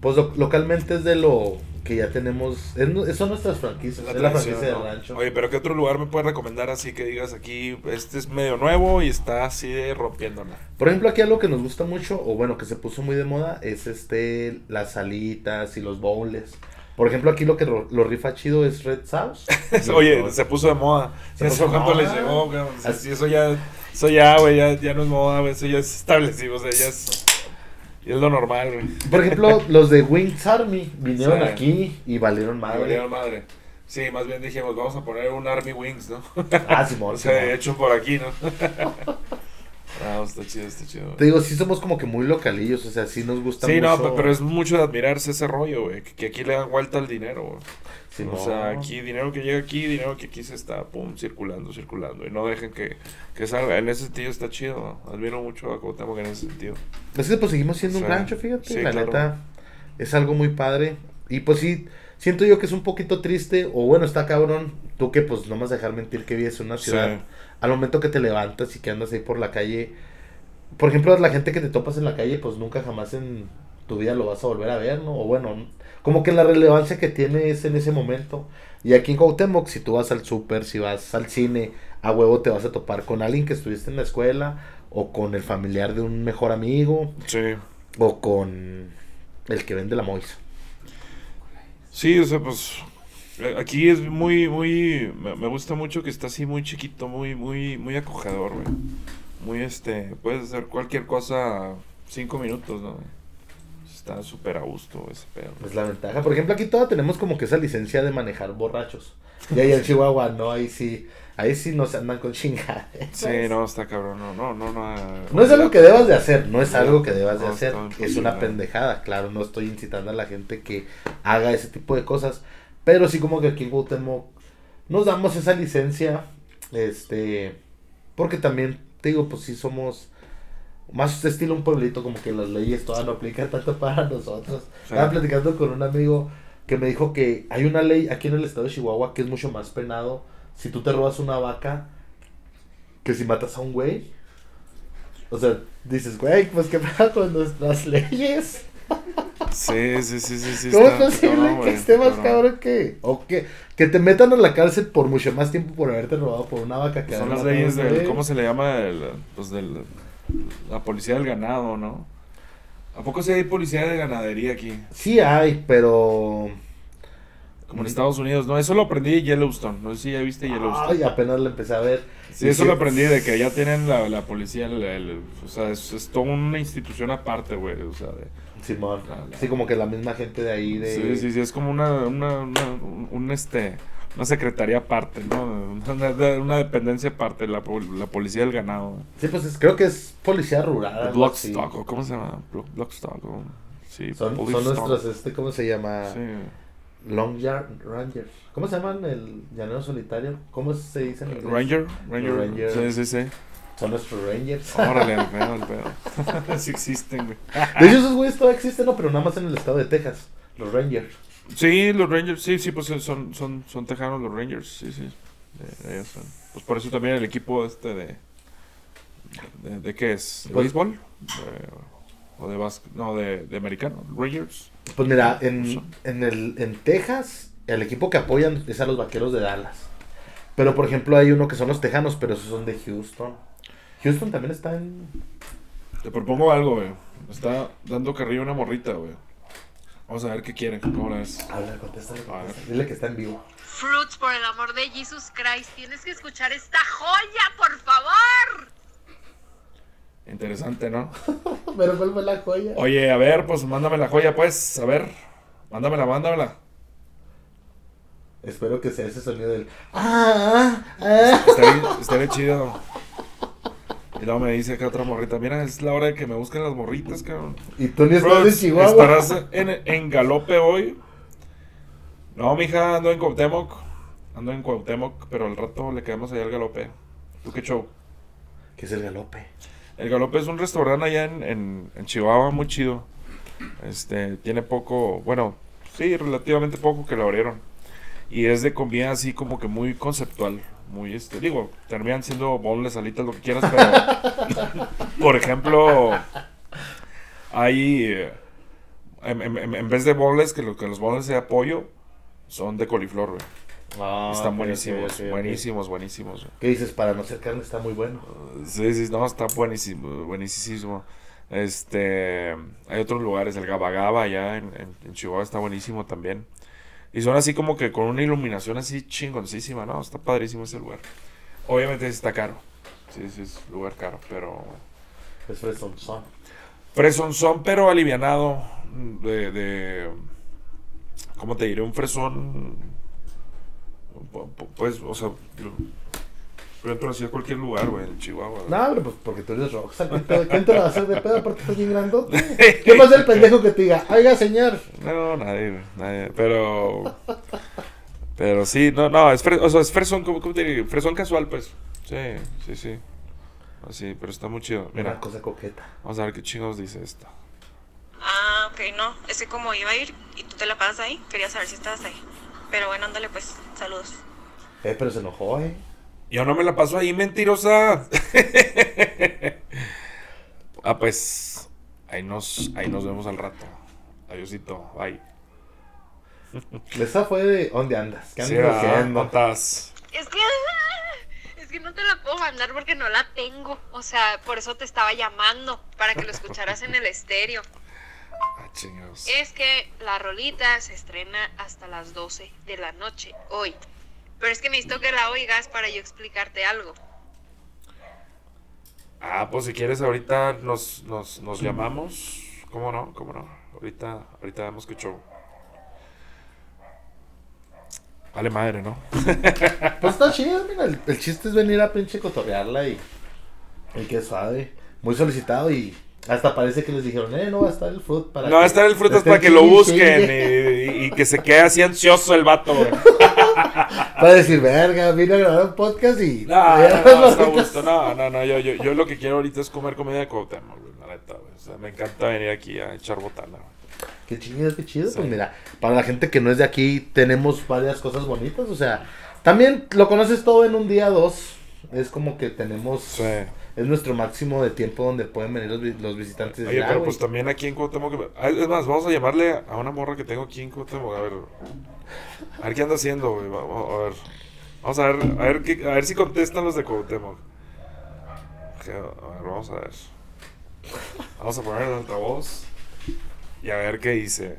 Speaker 1: Pues lo- localmente es de lo que ya tenemos. es son nuestras franquicias. es la franquicia
Speaker 2: ¿no?
Speaker 1: del rancho.
Speaker 2: Oye, pero ¿qué otro lugar me puedes recomendar así que digas aquí, este es medio nuevo y está así de rompiéndola?
Speaker 1: Por ejemplo, aquí algo que nos gusta mucho, o bueno, que se puso muy de moda, es este, las salitas y los bowls. Por ejemplo, aquí lo que ro- lo rifa chido es Red Sauce.
Speaker 2: Oye, se puso de moda.
Speaker 1: Se
Speaker 2: ¿Eso cuánto les llegó,
Speaker 1: Así-
Speaker 2: sí, eso ya, eso ya, güey, ya, ya no es moda, güey, eso ya es establecido, o sea, ya es, ya es lo normal, güey.
Speaker 1: Por ejemplo, los de Wings Army vinieron
Speaker 2: Sí.
Speaker 1: aquí y valieron
Speaker 2: Madre.
Speaker 1: madre.
Speaker 2: madre. Sí, más bien dijimos, vamos a poner un Army Wings, ¿no?
Speaker 1: Ah, Simón.
Speaker 2: o sea, hecho por aquí, ¿no? Ah, está chido, está chido.
Speaker 1: Te digo, sí somos como que muy localillos, o sea, sí nos gusta
Speaker 2: Sí,
Speaker 1: mucho.
Speaker 2: no, pe- pero es mucho de admirarse ese rollo, güey. Que, que aquí le dan vuelta al dinero, güey. O sea, aquí, dinero que llega aquí, dinero que aquí se está, pum, circulando, circulando. Y no dejen que, que salga. En ese sentido está chido. ¿no? Admiro mucho a Cuauhtémoc en ese sentido.
Speaker 1: Es que pues seguimos siendo un
Speaker 2: Sí.
Speaker 1: rancho, fíjate.
Speaker 2: Sí,
Speaker 1: la
Speaker 2: claro.
Speaker 1: neta, es algo muy padre. Y pues sí, siento yo que es un poquito triste, o bueno, está cabrón, tú que pues no a dejar mentir que vives en una ciudad.
Speaker 2: Sí.
Speaker 1: Al momento que te levantas y que andas ahí por la calle, por ejemplo, la gente que te topas en la calle, pues nunca jamás en tu vida lo vas a volver a ver, ¿no? O bueno, como que la relevancia que tiene es en ese momento. Y aquí en Cuauhtémoc, si tú vas al súper, si vas al cine, a huevo te vas a topar con alguien que estuviste en la escuela, o con el familiar de un mejor amigo,
Speaker 2: Sí.
Speaker 1: o con el que vende la moisa.
Speaker 2: Sí, o sea, pues aquí es muy, muy, me, gusta mucho que está así muy chiquito, muy, muy, muy acogedor, güey. Muy, este, puedes hacer cualquier cosa cinco minutos, ¿no? Está súper a gusto ese pedo.
Speaker 1: Es la ventaja. Por ejemplo, aquí toda tenemos como que esa licencia de manejar borrachos. Y ahí en Chihuahua, no, ahí sí, ahí sí nos andan con chingada.
Speaker 2: Sí, no, está cabrón, no, no, no, no.
Speaker 1: No es algo que debas de hacer, no es algo que debas de
Speaker 2: No,
Speaker 1: hacer, es una pendejada, claro, no estoy incitando a la gente que haga ese tipo de cosas, pero sí como que aquí en Cuauhtémoc nos damos esa licencia, este, porque también, te digo, pues sí somos más estilo un pueblito, como que las leyes todas no aplican tanto para nosotros.
Speaker 2: Sí.
Speaker 1: Estaba platicando con un amigo que me dijo que hay una ley aquí en el estado de Chihuahua que es mucho más penado si tú te robas una vaca que si matas a un güey. O sea, dices, güey, pues qué pasa con nuestras leyes.
Speaker 2: Sí, sí, sí, sí, sí.
Speaker 1: ¿Cómo es posible
Speaker 2: cabrón,
Speaker 1: que esté más
Speaker 2: cabrón.
Speaker 1: cabrón que... O que, que te metan a la cárcel por mucho más tiempo por haberte robado por una vaca que
Speaker 2: Son las leyes del,
Speaker 1: güey?
Speaker 2: ¿cómo se le llama? El, pues del, la policía del ganado, ¿no? ¿A poco sí hay policía de ganadería aquí?
Speaker 1: Sí hay, pero...
Speaker 2: Como en Estados Unidos, no, eso lo aprendí de Yellowstone, no sé si ya viste Yellowstone.
Speaker 1: Ay, apenas lo empecé a ver.
Speaker 2: sí, eso lo aprendí de que allá tienen la, la policía, el- el- o sea, es, es toda una institución aparte, güey, o sea, de...
Speaker 1: Simón.
Speaker 2: La- la-
Speaker 1: Sí, como que la misma gente de ahí de...
Speaker 2: Sí, sí, sí, es como una, una, una, un, un, este, una secretaría aparte, ¿no? Una, una dependencia aparte, la, la policía del ganado.
Speaker 1: Sí, pues es- creo que es policía rural.
Speaker 2: Blockstock, ¿o ¿cómo se llama? Blo- Blockstock, o- sí,
Speaker 1: Son, son nuestros, este, ¿cómo se llama?
Speaker 2: Sí.
Speaker 1: Long Yard Rangers. ¿Cómo se llaman el llanero solitario? ¿Cómo se dice en inglés?
Speaker 2: Ranger, Ranger,
Speaker 1: Ranger.
Speaker 2: sí, sí, sí.
Speaker 1: Son nuestros Rangers.
Speaker 2: Órale, el pedo, el pedo. sí existen, güey.
Speaker 1: De hecho, esos güeyes todavía existen, no, pero nada más en el estado de Texas. Los Rangers.
Speaker 2: Sí, los Rangers, sí, sí, pues son, son, son tejanos los Rangers, sí, sí. De- ellos son. Pues por eso también el equipo este de... ¿De, de qué es? ¿De
Speaker 1: Pues-
Speaker 2: béisbol? De- ¿O de básquet? No, de, de americano. Rangers.
Speaker 1: Pues mira, en, en, el, en Texas, el equipo que apoyan es a los vaqueros de Dallas. Pero por ejemplo, hay uno que son los Tejanos, pero esos son de Houston. Houston también está en.
Speaker 2: Te propongo algo, güey. Me está dando carrillo una morrita, güey. Vamos a ver qué quiere, cómo la ves.
Speaker 1: Habla, contéstale,
Speaker 2: A ver.
Speaker 1: contéstale. Dile que está en vivo.
Speaker 3: Fruits, por el amor de Jesus Christ, tienes que escuchar esta joya, por favor.
Speaker 2: Interesante, ¿no?
Speaker 1: pero ¿cuál fue la joya?
Speaker 2: Oye, a ver, pues mándame la joya, pues. A ver. Mándamela, mándamela.
Speaker 1: Espero que sea ese sonido del. ¡Ah! ah, ah".
Speaker 2: Estaría, estaría chido. Y luego me dice acá otra morrita, mira, es la hora de que me busquen las morritas, cabrón.
Speaker 1: Y tú ni estás de Chihuahua.
Speaker 2: ¿Estarás en, en galope hoy? No, mija, ando en Cuauhtémoc. Ando en Cuauhtémoc, pero al rato le quedamos allá al galope. ¿Tú qué show?
Speaker 1: ¿Qué es el galope?
Speaker 2: El Galope es un restaurante allá en, en, en Chihuahua muy chido. Este, tiene poco, bueno, sí, relativamente poco que lo abrieron. Y es de comida así como que muy conceptual. Muy, este, digo, terminan siendo boneless, alitas, lo que quieras, pero. por ejemplo, hay. eh, En, en- en- en vez de boneless, que, lo, que los boneless sea pollo, son de coliflor, güey.
Speaker 1: Ah,
Speaker 2: Están buenísimos, buenísimos, buenísimos.
Speaker 1: ¿Qué dices? Para no ser carne está muy bueno.
Speaker 2: Sí, sí, no, está buenísimo, buenísimo. Este, hay otros lugares, el Gabagaba allá en, en, en Chihuahua está buenísimo también. Y son así como que con una iluminación así chingoncísima, ¿no? Está padrísimo ese lugar. Obviamente está caro. Sí, sí, es lugar caro, pero...
Speaker 1: Es fresón son.
Speaker 2: Fresonzón, pero alivianado. De, de... ¿Cómo te diré? Un fresón... pu- pu- pues, o sea, yo entro así a cualquier lugar, güey, en Chihuahua.
Speaker 1: No, pero pues porque tú eres rockstar. ¿qué pedo? ¿Quién te lo va a hacer de pedo? Aparte estás bien grandote. ¿Qué más el pendejo que te diga? Oiga, señor.
Speaker 2: No, nadie, güey, nadie. Pero. Pero sí, no, no, es, fre- o sea, es fresón, ¿cómo, cómo te digo? Fresón casual, pues. Sí, sí, sí. Así, pero está muy chido. Mira,
Speaker 1: Una cosa coqueta.
Speaker 2: vamos a ver qué chingados dice esto.
Speaker 4: Ah, ok, no. Es que como iba a ir y tú te la pasas ahí, quería saber si estabas ahí. Pero bueno, ándale pues. Saludos.
Speaker 1: Eh, pero se enojó, eh.
Speaker 2: Yo no me la paso ahí, mentirosa. ah, pues. Ahí nos, ahí nos vemos al rato. Adiosito, bye.
Speaker 1: Esa fue de ¿dónde andas? ¿Qué
Speaker 2: Sí,
Speaker 1: andas haciendo?
Speaker 2: ¿Cómo estás?
Speaker 3: Es que. Es que no te la puedo mandar porque no la tengo. O sea, por eso te estaba llamando. Para que lo escucharas en el estéreo.
Speaker 2: Ah.
Speaker 3: Es que la rolita se estrena hasta las 12 de la noche hoy. Pero es que necesito que la oigas para yo explicarte algo.
Speaker 2: Ah, pues si quieres ahorita nos, nos, nos llamamos. ¿Cómo no? ¿Cómo no? Ahorita, ahorita vemos que show. Vale madre, ¿no?
Speaker 1: Pues está chido, mira. El, el chiste es venir a pinche cotorrearla y. Y que suave. Muy solicitado y. Hasta parece que les dijeron, eh, no va a estar el fruit para
Speaker 2: No, estar el frutas para que lo busquen y, y que se quede así ansioso el vato, güey.
Speaker 1: Para decir, verga, vine a grabar un podcast y.
Speaker 2: No, no, no, está a
Speaker 1: rolitas.
Speaker 2: gusto. No, no, no, yo, yo, yo lo que quiero ahorita es comer comida de Cuauhtémoc, güey, la neta, güey. O sea, me encanta venir aquí a echar botana, güey.
Speaker 1: Qué chido, qué chido.
Speaker 2: Sí.
Speaker 1: Pues mira, para la gente que no es de aquí, tenemos varias cosas bonitas. O sea, también lo conoces todo en un día, dos. Es como que tenemos.
Speaker 2: Sí.
Speaker 1: Es nuestro máximo de tiempo donde pueden venir los, los visitantes.
Speaker 2: Oye,
Speaker 1: decir, "Ah,
Speaker 2: pero
Speaker 1: güey".
Speaker 2: pues también aquí en Cuauhtémoc. ah, Es más, vamos a llamarle a una morra que tengo aquí en Cuauhtémoc. A ver. A ver qué anda haciendo, güey. Vamos a ver. Vamos a ver, a ver, qué- a ver si contestan los de Cuauhtémoc. A ver, vamos a ver. Vamos a poner el altavoz. Y a ver qué dice.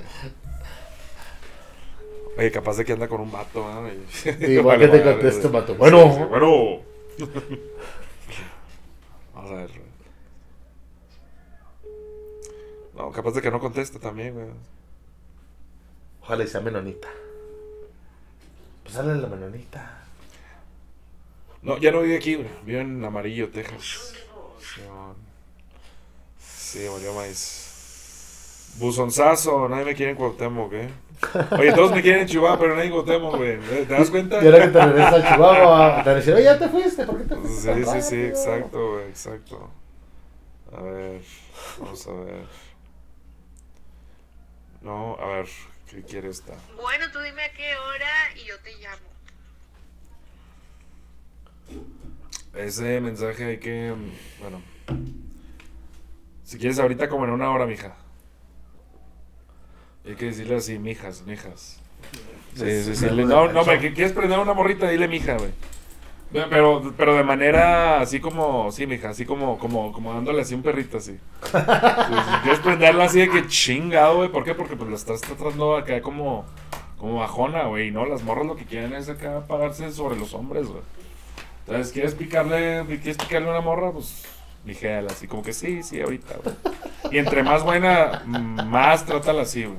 Speaker 2: Oye, capaz de que anda con un vato. Y-
Speaker 1: Sí, igual que te
Speaker 2: güey.
Speaker 1: vato. Bueno.
Speaker 2: Sí, sí, bueno. Vamos a ver. No, capaz de que no conteste también, güey.
Speaker 1: Ojalá y sea menonita. Pues sale la menonita.
Speaker 2: No, ya no vive aquí, güey. Vive en Amarillo, Texas. Sí, valió maíz. Buzonzazo, nadie me quiere en Cuauhtémoc, ¿eh? Oye, todos me quieren en Chihuahua, pero nadie Cuauhtémoc, güey. ¿Te das cuenta?
Speaker 1: Y ahora que te regresas a Chihuahua, te van a decir, oye, ya te fuiste, ¿por qué te fuiste?
Speaker 2: Sí,
Speaker 1: tan
Speaker 2: sí, sí,
Speaker 1: rápido?"
Speaker 2: exacto, güey, exacto. A ver, vamos a ver. No, a ver, ¿qué quiere esta?
Speaker 3: Bueno, tú dime a qué hora y yo te llamo.
Speaker 2: Ese mensaje hay que, mm, bueno, si quieres ahorita como en una hora, mija. Hay que decirle así, mijas, mijas. Sí, sí, No, no, me ¿quieres prender una morrita? Dile mija, güey. Pero, pero de manera así como, sí, mija, así como, como, como dándole así un perrito así. Sí, sí, Quieres prenderla así de que chingado, güey. ¿Por qué? Porque pues la estás tratando acá como, como bajona, güey. No, las morras lo que quieren es acá pagarse sobre los hombres, güey. Entonces, ¿quieres picarle, quieres picarle una morra? Pues, ligera, así como que sí, sí, ahorita, güey. Y entre más buena, más trátala así, güey.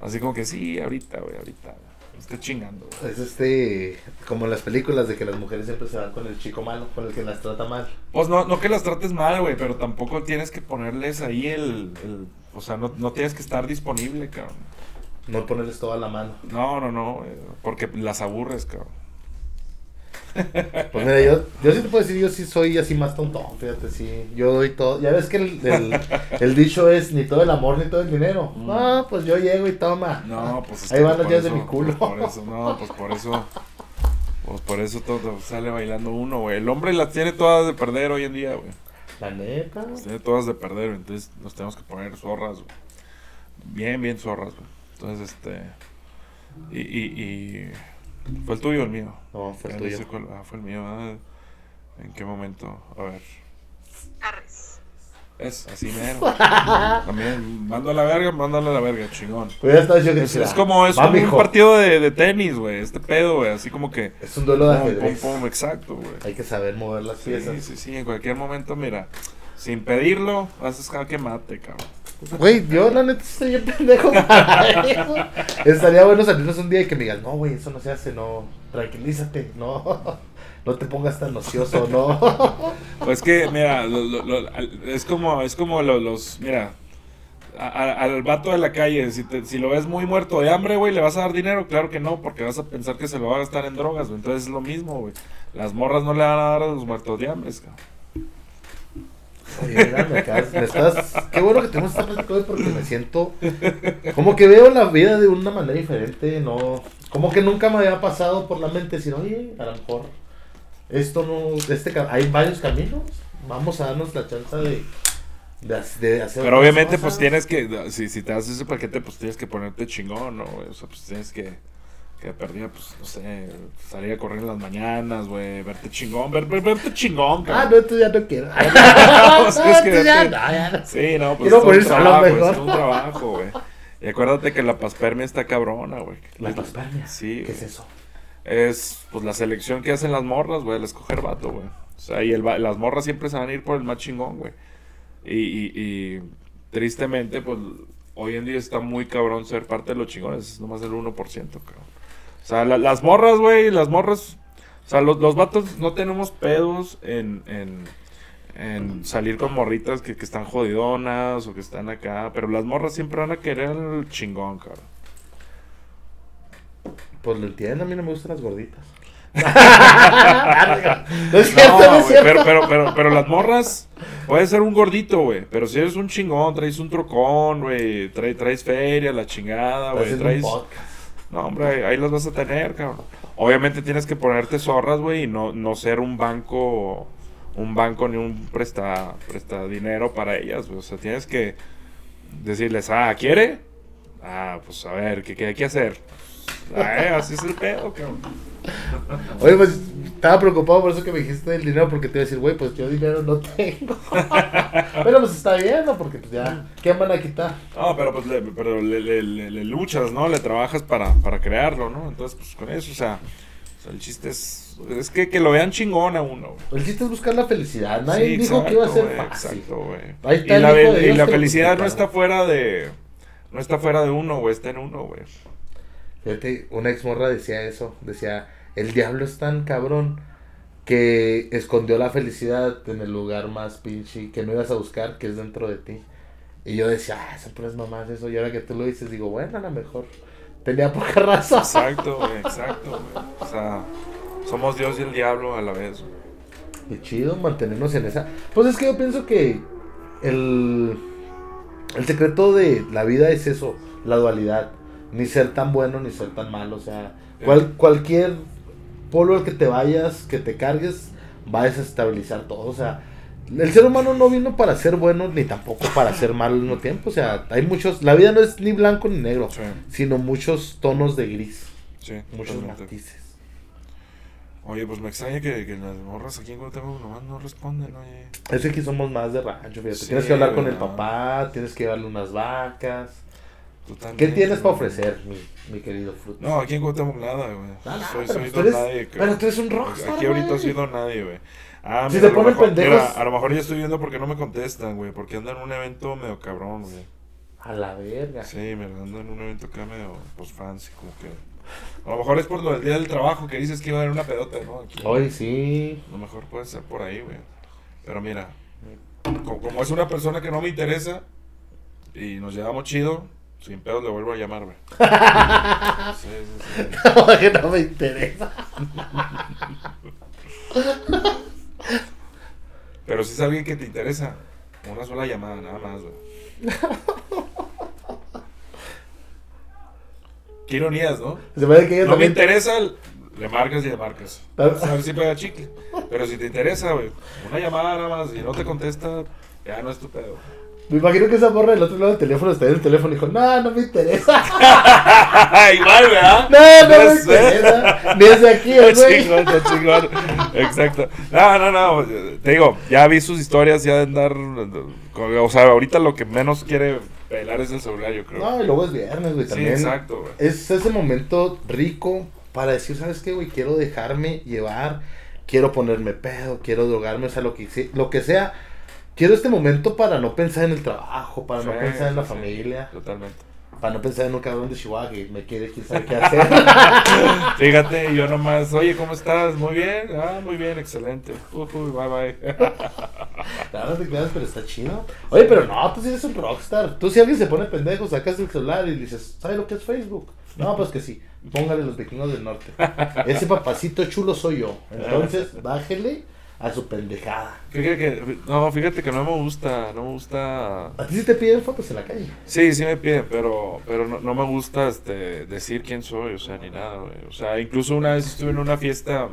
Speaker 2: Así como que sí, ahorita, güey, ahorita. güey. No esté chingando, güey.
Speaker 1: Es este, como en las películas de que las mujeres siempre se van con el chico malo, con el que las trata mal.
Speaker 2: Pues no, no que las trates mal, güey, pero tampoco tienes que ponerles ahí el... el- o sea, no, no tienes que estar disponible, cabrón.
Speaker 1: No ponerles todo a la mano.
Speaker 2: No, no, no, güey, porque las aburres, cabrón.
Speaker 1: Pues mira, yo, yo sí te puedo decir, yo sí soy así más tontón, fíjate, sí. Yo doy todo. Ya ves que el, el, el dicho es ni todo el amor ni todo el dinero.
Speaker 2: Mm.
Speaker 1: No, pues yo llego y toma.
Speaker 2: No, pues es
Speaker 1: Ahí van las
Speaker 2: por
Speaker 1: llaves de mi culo.
Speaker 2: Por, por eso, no, pues por eso... Pues por eso todo sale bailando uno, güey. El hombre las tiene todas de perder hoy en día, güey.
Speaker 1: La neta.
Speaker 2: Las tiene todas de perder, güey. Entonces nos tenemos que poner zorras, güey. Bien, bien zorras, güey. Entonces, este... Y, y, y... ¿Fue el tuyo o el mío?
Speaker 1: No, fue el tuyo.
Speaker 2: cuál- ah, fue el mío. ah. ¿En qué momento? A ver.
Speaker 3: Arres.
Speaker 2: Es así mero. También, mando a la verga, mándale a la verga, chingón.
Speaker 1: Pues ya está dicho que
Speaker 2: Es,
Speaker 1: sí,
Speaker 2: como, es
Speaker 1: Va,
Speaker 2: como un partido de, de tenis, güey. Este pedo, güey. Así como que.
Speaker 1: Es un duelo de
Speaker 2: Pum, pum,
Speaker 1: ajedrez.
Speaker 2: pum, exacto, güey.
Speaker 1: Hay que saber mover las
Speaker 2: Sí,
Speaker 1: piezas.
Speaker 2: sí, sí. En cualquier momento, mira. Sin pedirlo, haces jaque mate, cabrón.
Speaker 1: Güey, yo la neta estoy pendejo. Estaría bueno salirnos un día y que me digas, no, güey, eso no se hace, no, tranquilízate, no, no te pongas tan ocioso, no.
Speaker 2: Pues que, mira, lo- lo- lo- es como, es como lo- los, mira, al vato de la calle, si, te- si lo ves muy muerto de hambre, güey, ¿le vas a dar dinero? Claro que no, porque vas a pensar que se lo va a gastar en drogas, güey. Entonces es lo mismo, güey. Las morras no le van a dar a los muertos de hambre, cabrón.
Speaker 1: Oye, mira, me, acabas- me estás, qué bueno que tenemos esta plática hoy porque me siento como que veo la vida de una manera diferente, no, como que nunca me había pasado por la mente decir, oye, a lo mejor esto no, este, hay varios caminos, vamos a darnos la chance de, de, de hacer
Speaker 2: Pero obviamente,
Speaker 1: cosas.
Speaker 2: pues tienes que, si, si te haces ese paquete, pues tienes que ponerte chingón, ¿no? O sea, pues tienes que, que perdida, pues, no sé, salir a correr en las mañanas, güey, verte chingón, ver, ver- verte chingón,
Speaker 1: Ah,
Speaker 2: cabrón.
Speaker 1: no, tú ya no quiero.
Speaker 2: Pues, es que
Speaker 1: ya, no, ya no.
Speaker 2: Sí, no, pues
Speaker 1: Quiero
Speaker 2: es un
Speaker 1: morir solo,
Speaker 2: trabajo,
Speaker 1: mejor.
Speaker 2: es un trabajo, güey. Y acuérdate que la paspermia está cabrona, güey.
Speaker 1: La paspermia.
Speaker 2: Sí,
Speaker 1: ¿Qué es eso?
Speaker 2: Es, pues, la selección que hacen las morras, güey, al escoger vato, güey. O sea, y el, las morras siempre se van a ir por el más chingón, güey. Y, y, y tristemente, pues, hoy en día está muy cabrón ser parte de los chingones. Es nomás el 1%, cabrón. O sea, la- las morras, güey, las morras... O sea, los, los vatos no tenemos pedos en, en, en salir con morritas que, que están jodidonas o que están acá. Pero las morras siempre van a querer el chingón, cabrón.
Speaker 1: Pues lo entiendo, a mí no me gustan las gorditas. no es cierto, no,
Speaker 2: No,
Speaker 1: es
Speaker 2: güey,
Speaker 1: cierto.
Speaker 2: pero, pero, pero, pero las morras, puede ser un gordito, güey. Pero si eres un chingón, traes un trocón, güey. Traes, traes feria, la chingada, güey.
Speaker 1: Un
Speaker 2: Traes.
Speaker 1: podcast.
Speaker 2: No, hombre, ahí, ahí las vas a tener, cabrón. Obviamente tienes que ponerte zorras, güey, y no, no ser un banco, un banco ni un presta, presta dinero para ellas. O sea, tienes que decirles, ah, ¿quiere? Ah, pues a ver, ¿qué, qué hay que hacer? Ah, así es el pedo, cabrón.
Speaker 1: Oye, pues estaba preocupado por eso que me dijiste del dinero, porque te iba a decir, güey, pues yo dinero no tengo. pero pues está bien, ¿no? Porque pues ya, ¿qué van a quitar?
Speaker 2: No, pero pues le, pero le, le- le- le luchas, ¿no? Le trabajas para, para crearlo, ¿no? Entonces, pues con eso, o sea, o sea, el chiste es, es que, que lo vean chingón a uno.
Speaker 1: El chiste es buscar la felicidad. Nadie
Speaker 2: Sí,
Speaker 1: dijo que iba a ser fácil.
Speaker 2: Exacto, güey.
Speaker 1: Ahí está
Speaker 2: Y la, y la felicidad no está fuera de, no está fuera de uno, güey, está en uno, güey.
Speaker 1: Fíjate, una ex morra decía eso, decía, el diablo es tan cabrón que escondió la felicidad en el lugar más pinche que no ibas a buscar, que es dentro de ti. Y yo decía, ah, son puras mamás eso, y ahora que tú lo dices, digo, bueno, a lo mejor tenía poca razón.
Speaker 2: Exacto, güey, exacto, güey. O sea, somos Dios y el diablo a la vez.
Speaker 1: Qué chido mantenernos en esa. Pues es que yo pienso que el, el secreto de la vida es eso, la dualidad. Ni ser tan bueno ni ser tan malo. O sea, cual- cualquier polo al que te vayas, que te cargues, va a desestabilizar todo. O sea, el ser humano no vino para ser bueno ni tampoco para ser malo al mismo tiempo. O sea, hay muchos. La vida no es ni blanco ni negro,
Speaker 2: Sí,
Speaker 1: sino muchos tonos de gris,
Speaker 2: sí,
Speaker 1: muchos
Speaker 2: totalmente.
Speaker 1: matices.
Speaker 2: Oye, pues me extraña que, que las morras aquí en Guatemala nomás no responden, oye.
Speaker 1: Es que aquí somos más de rancho, fíjate.
Speaker 2: Sí,
Speaker 1: tienes que hablar con el papá, tienes que darle unas vacas.
Speaker 2: Totalmente,
Speaker 1: ¿Qué tienes para ofrecer, mi, mi querido Fruit?
Speaker 2: No, aquí en Guatemala nada, güey.
Speaker 1: Nada,
Speaker 2: soy
Speaker 1: pero
Speaker 2: soy
Speaker 1: tú
Speaker 2: don
Speaker 1: eres-
Speaker 2: nadie,
Speaker 1: pero tú eres un rockstar,
Speaker 2: Aquí ahorita soy don nadie, güey. Ah,
Speaker 1: Si
Speaker 2: mira,
Speaker 1: te ponen pendejos-
Speaker 2: mira, a lo mejor ya estoy viendo porque no me contestan, güey. Porque andan en un evento medio cabrón, güey.
Speaker 1: A la verga.
Speaker 2: Sí, me andan en un evento acá medio, pues, fancy, como que... A lo mejor es por lo del día del trabajo que dices que iba a haber una pedota, ¿no? Aquí.
Speaker 1: Hoy sí.
Speaker 2: A lo mejor puede ser por ahí, güey. Pero mira, co- como, es una persona que no me interesa y nos llevamos chido, sin pedos le vuelvo a llamar, güey. Sí, sí, sí.
Speaker 1: que no me interesa.
Speaker 2: Pero si es alguien que te interesa, una sola llamada, nada más, güey. Qué ironías, ¿no?
Speaker 1: Se me hace que ella
Speaker 2: No me interesa, le marcas y le marcas.
Speaker 1: Ah.
Speaker 2: A ver si pega chicle. Pero si te interesa, güey, una llamada nada más y no te contesta, ya no es tu pedo.
Speaker 1: Me imagino que esa morra del otro lado del teléfono está en el teléfono y dijo, no, no me interesa.
Speaker 2: Igual, ¿verdad?
Speaker 1: No, no me
Speaker 2: sé.
Speaker 1: interesa. Ni desde aquí,
Speaker 2: Está
Speaker 1: güey.
Speaker 2: chingón, está chingón. Exacto. No, no, no. Te digo, ya vi sus historias ya de andar. O sea, ahorita lo que menos quiere pelar es el celular, yo creo.
Speaker 1: No, y luego es viernes, güey.
Speaker 2: sí,
Speaker 1: También
Speaker 2: exacto, güey.
Speaker 1: es ese momento rico para decir, ¿sabes qué, güey? Quiero dejarme llevar, quiero ponerme pedo, quiero drogarme, o sea, lo que, lo que sea. Quiero este momento para no pensar en el trabajo, para no pensar en la
Speaker 2: sí,
Speaker 1: familia,
Speaker 2: Totalmente.
Speaker 1: para no pensar en un cabrón de Chihuahua que me quiere quién sabe qué hacer.
Speaker 2: Fíjate, yo nomás, oye, ¿cómo estás? Muy bien, ah, muy bien, excelente. Uy, bye bye.
Speaker 1: Claro, te quedas, pero está chido. Oye, pero no, tú sí eres un rockstar. Tú si alguien se pone pendejo, sacas el celular y dices, ¿sabe lo que es Facebook? No, pues que sí. Póngale los vikingos del norte. Ese papacito chulo soy yo. Entonces, bájele a su pendejada.
Speaker 2: Fíjate que, no, fíjate que no me gusta, no me gusta.
Speaker 1: A ti sí te piden fotos en la calle.
Speaker 2: Sí, sí me piden, pero, pero no, no me gusta este, decir quién soy, o sea, ni nada, güey. O sea, incluso una vez estuve en una fiesta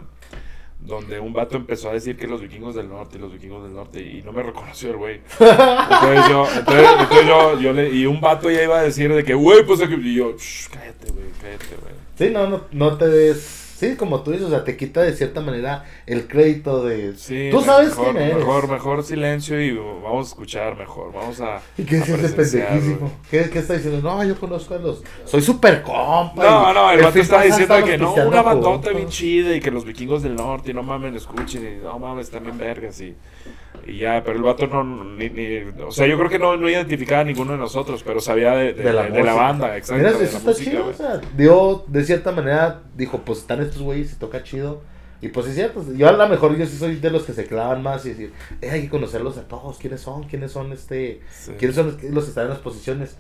Speaker 2: donde un vato empezó a decir que los vikingos del norte y los vikingos del norte y no me reconoció el güey. Entonces yo, entonces, entonces yo, yo le, y un vato ya iba a decir de que, güey, pues y yo, "Shh, cállate, güey, cállate, güey.
Speaker 1: Sí, no, no, no te des. Sí, como tú dices, o sea, te quita de cierta manera el crédito de.
Speaker 2: Sí,
Speaker 1: tú sabes
Speaker 2: mejor,
Speaker 1: quién eres.
Speaker 2: Mejor, mejor silencio y vamos a escuchar mejor, vamos a...
Speaker 1: ¿Y qué
Speaker 2: a
Speaker 1: es ese
Speaker 2: presenciar,
Speaker 1: pendejísimo? ¿Qué, ¿Qué está diciendo? No, yo conozco a los. Soy super compa.
Speaker 2: No,
Speaker 1: y
Speaker 2: no, el vato está diciendo que no, una bandota bien chida y que los vikingos del norte y no mames, escuchen y no mames, bien vergas y, y ya, pero el vato no, ni, ni- o sea, yo creo que no, no identificaba a ninguno de nosotros, pero sabía de, de-
Speaker 1: de la,
Speaker 2: de- banda, exacto,
Speaker 1: Mira,
Speaker 2: de
Speaker 1: eso está
Speaker 2: música,
Speaker 1: chido, o sea, dio, de cierta manera, dijo, pues están estos güeyes y toca chido. Y pues es cierto, yo a lo mejor yo sí soy de los que se clavan más y decir, eh, hay que conocerlos a todos, quiénes son, quiénes son este,
Speaker 2: Sí.
Speaker 1: quiénes son los que están en las posiciones.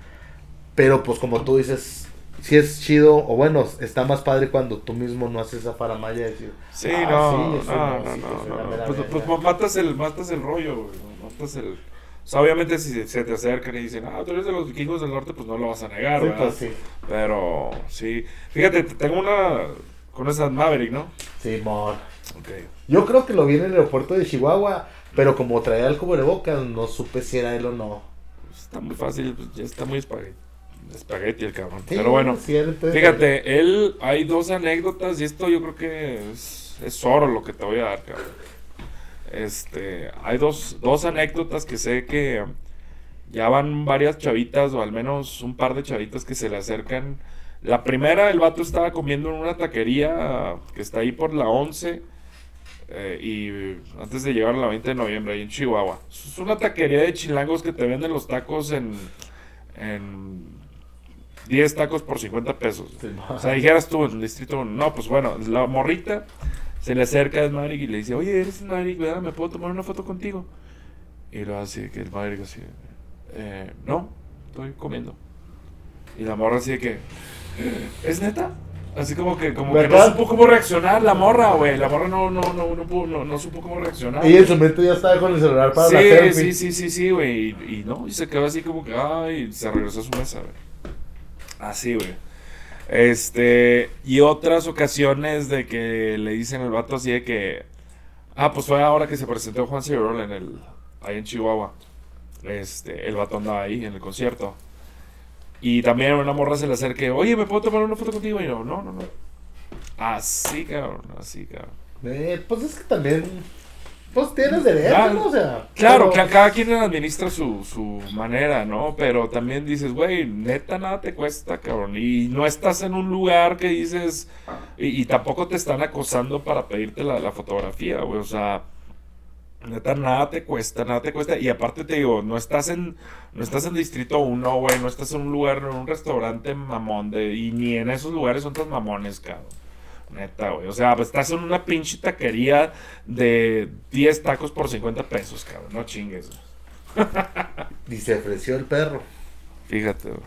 Speaker 1: Pero pues como tú dices, si es chido, o bueno, está más padre cuando tú mismo no haces esa faramaya de decir,
Speaker 2: Sí,
Speaker 1: "Ah,
Speaker 2: no,
Speaker 1: sí,
Speaker 2: no, no,
Speaker 1: músico,
Speaker 2: no, no,
Speaker 1: mera
Speaker 2: Pues,
Speaker 1: verga".
Speaker 2: pues matas el, matas el rollo, güey, matas el... O sea, obviamente si se te acercan y dicen, ah, tú eres de los vikingos del norte, pues no lo vas a negar,
Speaker 1: Sí,
Speaker 2: ¿verdad?
Speaker 1: pues sí,
Speaker 2: Pero, sí. Fíjate, tengo una... Con esa Maverick, ¿no?
Speaker 1: sí, mon.
Speaker 2: Ok.
Speaker 1: Yo creo que lo vi en el aeropuerto de Chihuahua, pero como traía el cubrebocas, no supe si era él o no.
Speaker 2: Está muy fácil, pues, ya está muy espagueti, espagueti el cabrón.
Speaker 1: Sí,
Speaker 2: Pero bueno, fíjate, él, hay dos anécdotas y esto yo creo que es, es oro lo que te voy a dar, cabrón. Este, hay dos, dos anécdotas que sé que ya van varias chavitas o al menos un par de chavitas que se le acercan. La primera, el vato estaba comiendo en una taquería que está ahí por la 11 eh, y antes de llegar a la 20 de noviembre, ahí en Chihuahua. Es una taquería de chilangos que te venden los tacos en, en 10 tacos por 50 pesos.
Speaker 1: Sí,
Speaker 2: O sea, dijeras tú en el distrito, no, pues bueno, la morrita se le acerca a Maverick y le dice, oye, eres Maverick, ¿verdad? ¿Me puedo tomar una foto contigo? Y lo hace que el Maverick así, eh, no, estoy comiendo. Y la morra así de que, ¿es neta? Así como que, como que no supo cómo reaccionar la morra, güey. La morra no, no, no, no, pudo- no, no supo cómo reaccionar.
Speaker 1: Y en su mente ya estaba con el celular para
Speaker 2: Sí,
Speaker 1: la selfie.
Speaker 2: sí, sí, sí, sí, güey. Y, y no, y se quedó así como que, ay, se regresó a su mesa, güey. Así, güey. Este, y otras ocasiones de que le dicen al vato así de que, ah, pues fue ahora que se presentó Juan Ciberol en el, ahí en Chihuahua. Este, el vato andaba ahí en el concierto. Y también una morra se le acerque, oye, ¿me puedo tomar una foto contigo? Y yo, no, no, no. Así, cabrón, así, cabrón.
Speaker 1: Eh, pues es que también. Pues tienes derecho,
Speaker 2: Claro.
Speaker 1: ¿no? O sea.
Speaker 2: Claro,
Speaker 1: pero-
Speaker 2: ca- cada quien administra su, su manera, ¿no? Pero también dices, güey, neta nada te cuesta, cabrón. Y no estás en un lugar que dices, y, y tampoco te están acosando para pedirte la, la fotografía, güey. O sea, neta nada te cuesta, nada te cuesta. Y aparte te digo, no estás en, no estás en Distrito 1, güey, no estás en un lugar, en un restaurante mamón, de, y ni en esos lugares son tan mamones, cabrón. Neta, güey. O sea, pues estás en una pinche taquería de 10 tacos por 50 pesos, cabrón. No chingues.
Speaker 1: Y se ofreció el perro.
Speaker 2: Fíjate, güey.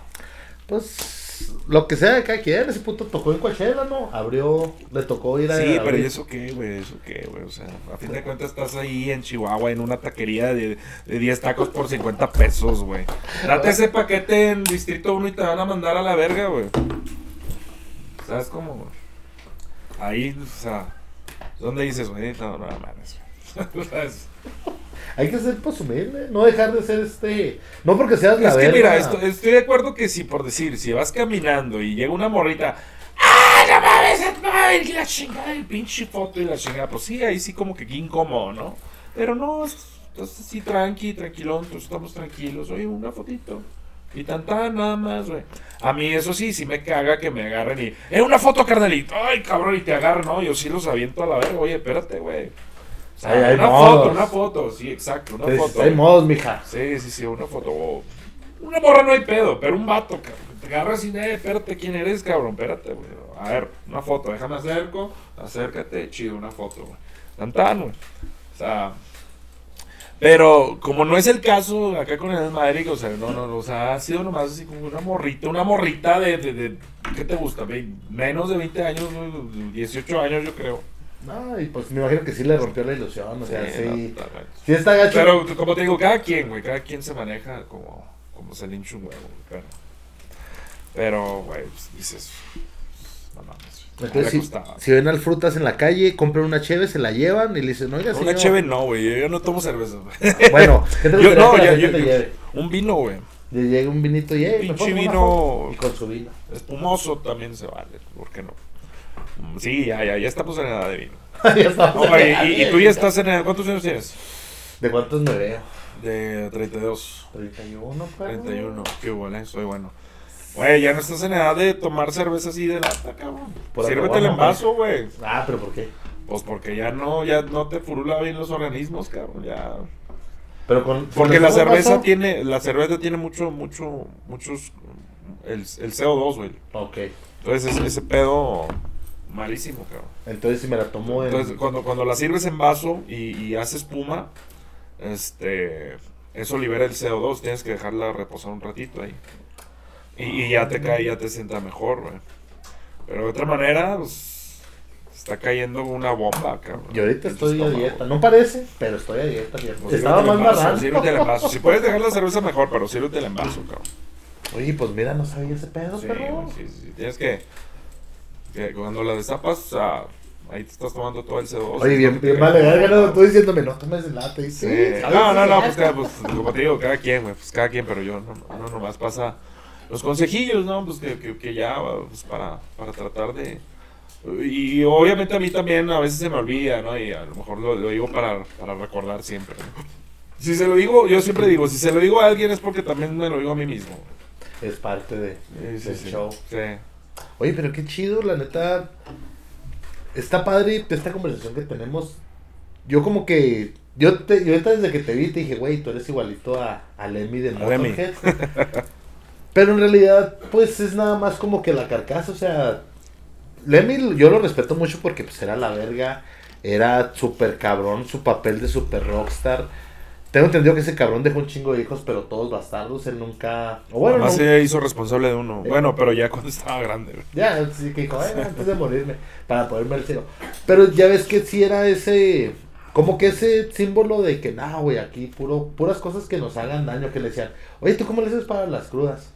Speaker 1: Pues. Lo que sea de cada quien. Ese puto tocó en Coachella, ¿no? Abrió. Le tocó ir a.
Speaker 2: Sí, pero. ¿y eso qué, güey? ¿Eso qué, güey? O sea, a fin de cuentas estás ahí en Chihuahua en una taquería de, de 10 tacos por 50 pesos, güey. Date ese paquete en Distrito 1 y te van a mandar a la verga, güey. ¿Sabes cómo, güey? Ahí, o sea, ¿dónde dices, güey? No, no, mames.
Speaker 1: Hay que ser presumible. No dejar de ser este. No porque seas la
Speaker 2: Es que
Speaker 1: verga.
Speaker 2: mira, esto- estoy de acuerdo que si por decir, si vas caminando y llega una morrita, ¡ah, no mames, ay, la chingada, el pinche foto y la chingada! Pues sí, ahí sí como que incómodo, ¿no? Pero no, es- estás así tranqui, tranquilón, pues estamos tranquilos, oye, una fotito. Y tan tan, nada más, güey. A mí eso sí, sí me caga que me agarren y, ¡eh, una foto, carnalito! ¡Ay, cabrón! Y te agarran, ¿no? Yo sí los aviento a la verga, oye, espérate, güey. O sea,
Speaker 1: Hay- hay
Speaker 2: una
Speaker 1: modos.
Speaker 2: foto, una foto, sí, exacto, una
Speaker 1: Entonces,
Speaker 2: foto.
Speaker 1: hay modos, mija.
Speaker 2: Sí, sí, sí, una foto. Una morra no hay pedo, pero un vato, cabrón. Te agarras y, eh, espérate, ¿quién eres, cabrón? Espérate, güey. A ver, una foto, déjame acerco, acércate, chido, una foto, güey. Tan tan, güey. O sea. Pero como no es el caso acá con el Madrid, o sea, no, no, o sea, ha sido nomás así como una morrita, una morrita de, de, de ¿qué te gusta? Menos de 20 años, güey, 18 años yo creo.
Speaker 1: No, y pues me imagino que sí le rompió la ilusión, o sea,
Speaker 2: Sí,
Speaker 1: sí.
Speaker 2: no, totalmente.
Speaker 1: Sí está gacho.
Speaker 2: Pero como te digo, cada quien, güey, cada quien se maneja como, como se le hincha un huevo, pero, pero, güey, pues, dices, no mames,
Speaker 1: Entonces,
Speaker 2: le
Speaker 1: si, si ven al frutas en la calle, compran una cheve, se la llevan y le dicen, oiga,
Speaker 2: Una
Speaker 1: señor.
Speaker 2: cheve no, güey, yo no tomo cerveza.
Speaker 1: Bueno, ¿qué te
Speaker 2: Yo, no,
Speaker 1: la
Speaker 2: ya, yo, un vino, güey,
Speaker 1: Le llega un vinito y, eh,
Speaker 2: Pinche
Speaker 1: una
Speaker 2: vino-.
Speaker 1: Y con su vino.
Speaker 2: espumoso también se vale, ¿por qué no? Mm, Sí, ya, ya, ya estamos en edad de vino.
Speaker 1: ya estamos
Speaker 2: No,
Speaker 1: en-
Speaker 2: y, y tú ya estás en edad, ¿cuántos años tienes?
Speaker 1: ¿De cuántos me veo?
Speaker 2: De 32.
Speaker 1: 31, perro.
Speaker 2: 31, qué bueno, soy bueno. Güey, ya no estás en edad de tomar cerveza así de lata, cabrón.
Speaker 1: Por
Speaker 2: Sírvete el
Speaker 1: acabado,
Speaker 2: envaso, güey.
Speaker 1: Ah, pero ¿por qué?
Speaker 2: Pues porque ya no, ya no te furula bien los organismos, cabrón, ya.
Speaker 1: Pero con,
Speaker 2: Porque la cerveza
Speaker 1: vaso-
Speaker 2: tiene, la cerveza tiene mucho, mucho, muchos, el, el CO2, güey.
Speaker 1: Ok.
Speaker 2: Entonces ese, ese pedo malísimo, cabrón.
Speaker 1: Entonces si me la tomo en...
Speaker 2: Entonces cuando, cuando la sirves en vaso y, y hace espuma, este, eso libera el CO2, tienes que dejarla reposar un ratito ahí. Y, y ya te cae, ya te sienta mejor, güey. Pero de otra manera, pues, está cayendo una bomba, cabrón.
Speaker 1: Yo ahorita
Speaker 2: En
Speaker 1: estoy a dieta. No parece, pero estoy a dieta.
Speaker 2: Pues
Speaker 1: Estaba más
Speaker 2: sírvete el envaso. Si puedes dejar la cerveza mejor, pero sírvete el envaso, cabrón.
Speaker 1: Oye, pues mira, no sabía ese pedo,
Speaker 2: Sí, sí, sí. Tienes que, que cuando la destapas, o sea, ahí te estás tomando todo el CO2.
Speaker 1: Oye, bien, bien vale, verga, tú diciéndome, no tomes el latte.
Speaker 2: Sí.
Speaker 1: Sí.
Speaker 2: No, no, no, pues, cada- pues, como te digo, cada quien, güey, pues cada quien, pero yo no, no nomás pasa los consejillos, ¿no? Pues que, que, que ya, pues para, para tratar de... Y obviamente a mí también a veces se me olvida, ¿no? Y a lo mejor lo, lo digo para, para recordar siempre. ¿no? Si se lo digo, yo siempre digo, si se lo digo a alguien es porque también me lo digo a mí mismo.
Speaker 1: Es parte de,
Speaker 2: Sí,
Speaker 1: del
Speaker 2: sí.
Speaker 1: show.
Speaker 2: Sí.
Speaker 1: Oye, pero qué chido, la neta. Está padre esta conversación que tenemos. Yo como que... Yo, te, yo ahorita desde que te vi te dije, güey, tú eres igualito a, a Lemmy de. Motorhead. Pero en realidad, pues es nada más como que la carcasa, o sea... Lemmy yo lo respeto mucho porque pues era la verga, era súper cabrón, su papel de super rockstar. Tengo entendido que ese cabrón dejó un chingo de hijos, pero todos bastardos, él nunca... O bueno,
Speaker 2: Además se hizo responsable de uno.
Speaker 1: Eh.
Speaker 2: Bueno, pero ya cuando estaba grande.
Speaker 1: ya, sí que dijo, "Ay, antes de morirme, para poderme al cielo. Pero ya ves que sí era ese, como que ese símbolo de que, no, güey, aquí puro, puras cosas que nos hagan daño, que le decían, oye, ¿tú cómo le haces para las crudas?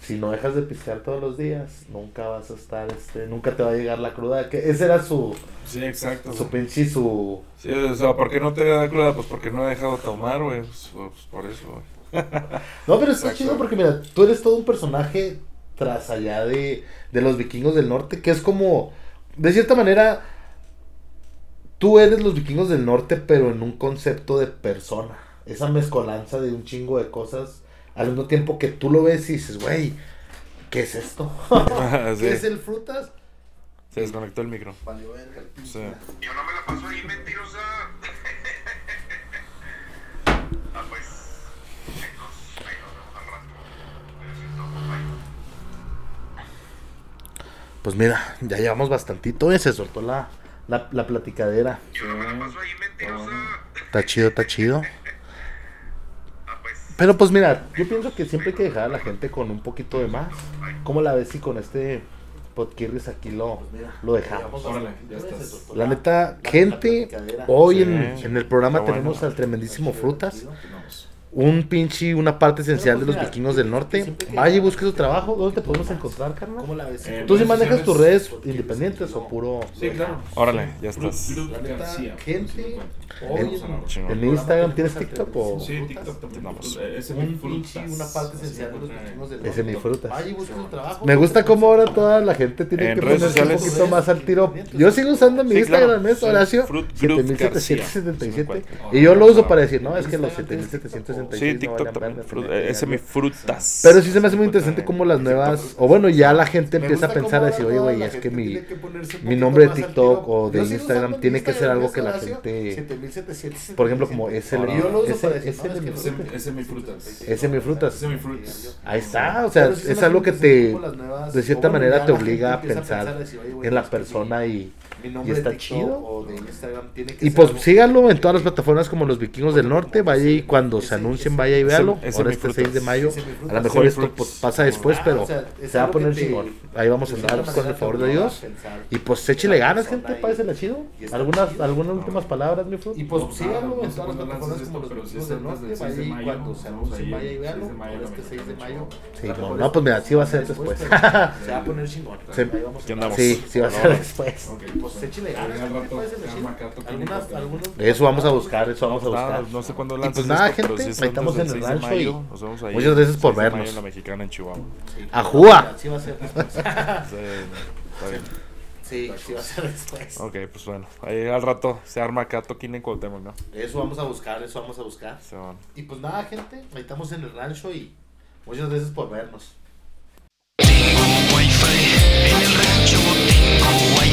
Speaker 1: Si no dejas de pistear todos los días, nunca vas a estar, este, nunca te va a llegar la cruda. Que ese era su,
Speaker 2: Sí, exacto.
Speaker 1: su pinche, su...
Speaker 2: Sí, o sea, ¿por qué no te da cruda? Pues porque no he dejado de tomar, güey. Pues, pues, por eso, güey.
Speaker 1: No, pero está chido porque mira, tú eres todo un personaje tras allá de, de los vikingos del norte, que es como, de cierta manera, tú eres los vikingos del norte, pero en un concepto de persona. Esa mezcolanza de un chingo de cosas, al mismo tiempo que tú lo ves y dices, güey, ¿qué es esto?
Speaker 2: Sí.
Speaker 1: ¿Qué es el frutas?
Speaker 2: Se desconectó el micro.
Speaker 1: Valió verga el pinche.
Speaker 2: Sí.
Speaker 5: Yo no me la paso ahí mentirosa. ah, pues. Ahí nos, ahí nos vemos al rato. Besito, bye.
Speaker 1: Pues mira, ya llevamos bastantito, eh, se soltó la, la, la platicadera.
Speaker 5: Yo no me la paso ahí mentirosa.
Speaker 1: Está chido, está chido.
Speaker 5: Pues.
Speaker 1: Pero pues mira, yo pienso que siempre hay que dejar a la gente con un poquito de más. ¿Cómo la ves si con este Podkirris aquí lo, lo dejamos? La neta, gente, hoy en, en el programa tenemos al tremendísimo Frutas. Un pinche, una parte esencial de los vikingos del norte. Vaya y busque su trabajo. ¿Dónde te podemos encontrar, carnal?
Speaker 2: En
Speaker 1: ¿Tú sí manejas tus redes independientes o puro...?
Speaker 2: Sí, claro. Órale, ya estás.
Speaker 1: La gente,
Speaker 2: en
Speaker 1: en, Instagram tienes TikTok o...
Speaker 2: Sí, TikTok también. Vamos. Ese
Speaker 1: Un pinche, una parte esencial de los vikingos del norte. Ese mi frutas.
Speaker 6: Vaya y su trabajo.
Speaker 1: Me gusta cómo ahora toda la gente tiene
Speaker 2: En
Speaker 1: que
Speaker 2: redes
Speaker 1: ponerse un poquito más al tiro. Yo sigo usando mi Instagram, es. Horacio
Speaker 2: Fruit Group
Speaker 1: 7777
Speaker 2: García.
Speaker 1: y yo lo uso para decir, no, es que los
Speaker 2: Instagram tienes
Speaker 1: 7777 66
Speaker 2: Sí,
Speaker 1: no
Speaker 2: TikTok
Speaker 1: valían
Speaker 2: también. Ese mi frutas.
Speaker 1: Pero sí se me hace muy interesante como las nuevas, o bueno, ya la gente empieza a pensar, a
Speaker 6: cómo
Speaker 1: decir, oye, güey, es que mi, mi nombre de TikTok o de Instagram tiene que ser algo que la gente-
Speaker 6: 7777.
Speaker 1: por ejemplo, como ese, ese,
Speaker 6: no,
Speaker 1: mi
Speaker 6: no
Speaker 2: frutas.
Speaker 1: Ese mi frutas. Ahí está, o sea, es algo que te,
Speaker 6: cómo
Speaker 1: de cierta manera te obliga a pensar en la persona y, y está chido.
Speaker 6: o de Instagram tiene que
Speaker 1: Y pues síganlo en todas las plataformas como los vikingos del norte, vaya y cuando se anuncien vaya y véalo.
Speaker 2: ese
Speaker 1: Ahora
Speaker 2: mi
Speaker 1: este
Speaker 2: frutas.
Speaker 1: 6 de mayo, a lo mejor esto pues, pasa después,
Speaker 6: Ah,
Speaker 1: pero
Speaker 6: o sea, es
Speaker 1: se va a poner chingón. Ahí vamos a andar con el favor de Dios. Y pues échele
Speaker 6: la
Speaker 1: ganas, gente,
Speaker 6: y-
Speaker 1: páresela chido. ¿Algunas, algunas últimas palabras, mi fruta?
Speaker 6: Y pues síganlo
Speaker 2: no
Speaker 6: en
Speaker 2: sé
Speaker 6: todas las
Speaker 2: cuándo
Speaker 6: plataformas
Speaker 2: lanzas
Speaker 6: como
Speaker 2: esto,
Speaker 6: los
Speaker 2: pero
Speaker 6: vikingos
Speaker 2: sí
Speaker 6: del
Speaker 2: es
Speaker 6: norte,
Speaker 2: antes del
Speaker 6: vaya
Speaker 2: 6 de
Speaker 6: y
Speaker 2: mayo,
Speaker 6: cuando se anuncie vaya y véalo.
Speaker 2: 6 de mayo
Speaker 6: Ahora
Speaker 2: en
Speaker 6: este
Speaker 2: la
Speaker 6: 6 de mayo.
Speaker 1: Sí, no, pues mira, sí va a ser después.
Speaker 6: pero Se va a poner chingón.
Speaker 1: Sí. Sí, va a ser después.
Speaker 2: Ok,
Speaker 6: Pues échale ganas, gente, chido. algunos.
Speaker 1: Eso vamos a buscar, eso vamos a buscar.
Speaker 2: no sé cuándo
Speaker 1: Y
Speaker 2: lanzas
Speaker 1: pues nada, gente,
Speaker 2: es
Speaker 1: ahí estamos en el
Speaker 2: 6 de
Speaker 1: rancho y
Speaker 2: nos vemos ahí
Speaker 1: muchas gracias por
Speaker 2: 6 de mayo
Speaker 1: vernos.
Speaker 2: en la mexicana en Chihuahua.
Speaker 6: Sí.
Speaker 1: ¡Ajúa!
Speaker 6: Sí va a ser después.
Speaker 2: Sí, está bien.
Speaker 6: Sí, sí va a ser después.
Speaker 2: Ok, pues bueno, ahí al rato se arma acá Toquín en Cuauhtémoc, ¿no?
Speaker 6: Eso vamos a buscar, eso vamos a buscar.
Speaker 2: Se van.
Speaker 6: Y pues nada, gente, ahí estamos en el rancho y muchas gracias por vernos.
Speaker 7: Tengo wifi en el rancho, tengo wifi